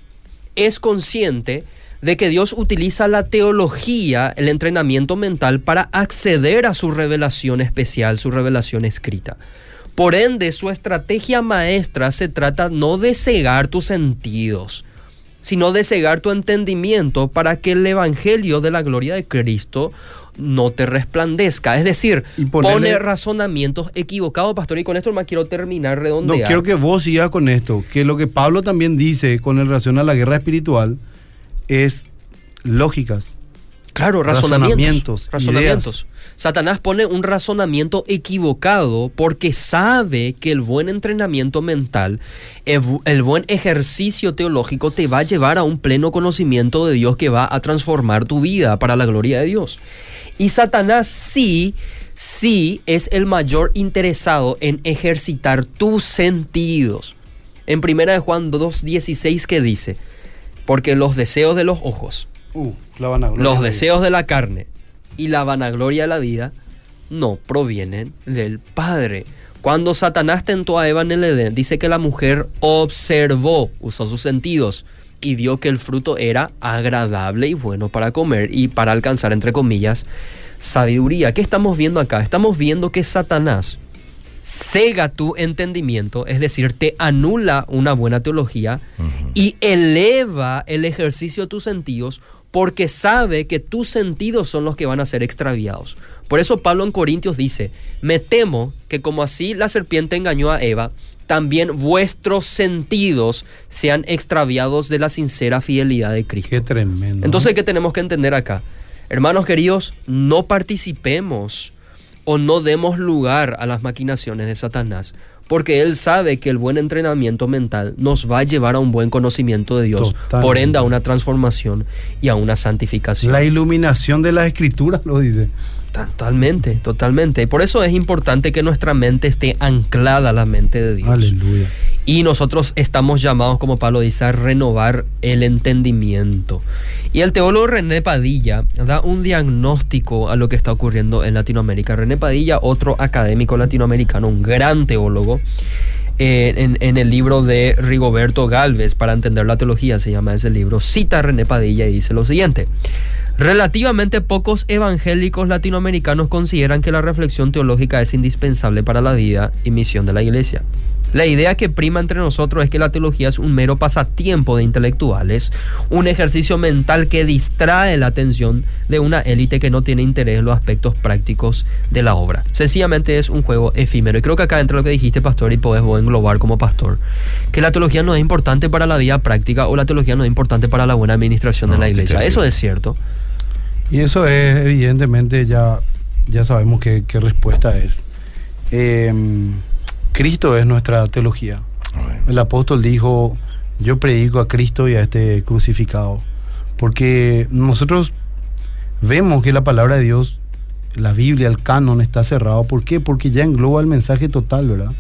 es consciente de que Dios utiliza la teología, el entrenamiento mental, para acceder a su revelación especial, su revelación escrita. Por ende, su estrategia maestra se trata no de cegar tus sentidos, sino de cegar tu entendimiento para que el Evangelio de la gloria de Cristo no te resplandezca. Es decir, Y ponerle- pone razonamientos equivocados, pastor. Y con esto más quiero terminar No, redondear. quiero que vos sigas con esto, que lo que Pablo también dice con relación a la guerra espiritual es lógicas. Claro, razonamientos. Razonamientos, Razonamientos. Satanás pone un razonamiento equivocado porque sabe que el buen entrenamiento mental, el buen ejercicio teológico te va a llevar a un pleno conocimiento de Dios que va a transformar tu vida para la gloria de Dios. Y Satanás sí, sí es el mayor interesado en ejercitar tus sentidos. En primera de Juan 2.16 que dice, porque los deseos de los ojos, Uh, la vanagloria los de deseos de la carne y la vanagloria de la vida no provienen del Padre. Cuando Satanás tentó a Eva en el Edén, dice que la mujer observó, usó sus sentidos y vio que el fruto era agradable y bueno para comer y para alcanzar, entre comillas, sabiduría. ¿Qué estamos viendo acá? Estamos viendo que Satanás cega tu entendimiento, es decir, te anula una buena teología y eleva el ejercicio de tus sentidos porque sabe que tus sentidos son los que van a ser extraviados. Por eso Pablo en Corintios dice, me temo que como así la serpiente engañó a Eva, también vuestros sentidos sean extraviados de la sincera fidelidad de Cristo. Qué tremendo. Entonces, ¿qué tenemos que entender acá? Hermanos queridos, no participemos o no demos lugar a las maquinaciones de Satanás, porque él sabe que el buen entrenamiento mental nos va a llevar a un buen conocimiento de Dios, Totalmente. por ende a una transformación y a una santificación. la iluminación de las escrituras lo dice. Totalmente, totalmente. Y por eso es importante que nuestra mente esté anclada a la mente de Dios. Aleluya. Y nosotros estamos llamados, como Pablo dice, a renovar el entendimiento. Y el teólogo René Padilla da un diagnóstico a lo que está ocurriendo en Latinoamérica. René Padilla, otro académico latinoamericano, un gran teólogo, eh, en, en el libro de Rigoberto Galvez, para entender la teología, se llama ese libro, cita a René Padilla y dice lo siguiente. Relativamente pocos evangélicos latinoamericanos consideran que la reflexión teológica es indispensable para la vida y misión de la iglesia. La idea que prima entre nosotros es que la teología es un mero pasatiempo de intelectuales, un ejercicio mental que distrae la atención de una élite que no tiene interés en los aspectos prácticos de la obra. Sencillamente es un juego efímero. Y creo que acá entra lo que dijiste, pastor, y podés vos englobar como pastor, que la teología no es importante para la vida práctica o la teología no es importante para la buena administración de la iglesia. Eso es cierto. Y eso es, evidentemente, ya, ya sabemos qué, qué respuesta es. Eh, Cristo es nuestra teología. Amén. El apóstol dijo, yo predico a Cristo y a este crucificado. Porque nosotros vemos que la palabra de Dios, la Biblia, el canon está cerrado. ¿Por qué? Porque ya engloba el mensaje total, ¿verdad?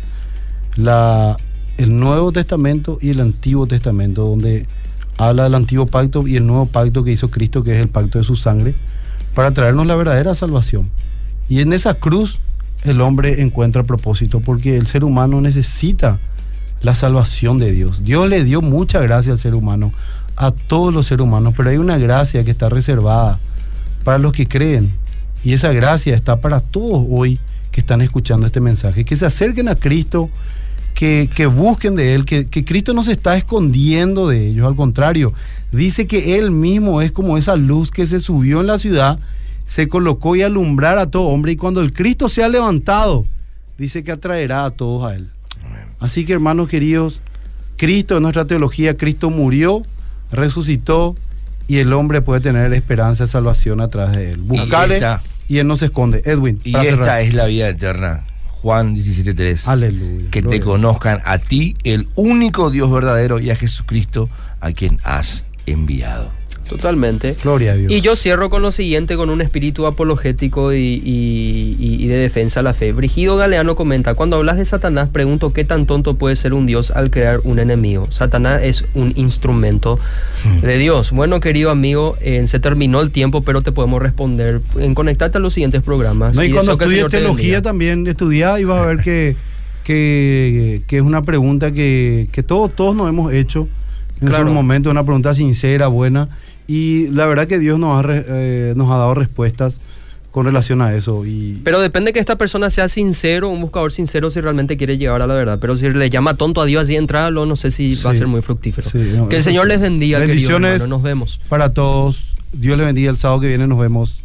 La, el Nuevo Testamento y el Antiguo Testamento, donde habla del antiguo pacto y el nuevo pacto que hizo Cristo, que es el pacto de su sangre, para traernos la verdadera salvación. Y en esa cruz el hombre encuentra propósito, porque el ser humano necesita la salvación de Dios. Dios le dio mucha gracia al ser humano, a todos los seres humanos, pero hay una gracia que está reservada para los que creen. Y esa gracia está para todos hoy que están escuchando este mensaje, que se acerquen a Cristo, que, que busquen de Él, que, que Cristo no se está escondiendo de ellos, al contrario, dice que Él mismo es como esa luz que se subió en la ciudad, se colocó y alumbrar a todo hombre, y cuando el Cristo se ha levantado, dice que atraerá a todos a Él. Así que hermanos queridos, Cristo es nuestra teología, Cristo murió, resucitó y el hombre puede tener esperanza de salvación a través de Él. Buscale esta- y Él no se esconde. Edwin, Y esta cerrar. es la vida eterna. Juan 17.3. Aleluya. Que te conozcan a ti, el único Dios verdadero, y a Jesucristo, a quien has enviado. Totalmente. Gloria a Dios. Y yo cierro con lo siguiente, con un espíritu apologético y, y- de defensa a la fe. Brigido Galeano comenta, cuando hablas de Satanás, pregunto qué tan tonto puede ser un Dios al crear un enemigo. Satanás es un instrumento de Dios. Bueno, querido amigo, eh, se terminó el tiempo, pero te podemos responder en conectarte a los siguientes programas. No, y Y cuando estudies te teología también estudia y vas a ver que, <laughs> que, que es una pregunta que, que todos, todos nos hemos hecho en Claro. un momento, una pregunta sincera, buena. Y la verdad que Dios nos ha, re- eh, nos ha dado respuestas con relación a eso. Y Pero depende que esta persona sea sincero, un buscador sincero si realmente quiere llegar a la verdad. Pero si le llama tonto a Dios así de entrada, lo- no sé si va a ser muy fructífero. Sí, no, que el Señor les bendiga, querido Bendiciones. hermano. Nos vemos. para todos, Dios les bendiga el sábado que viene, nos vemos.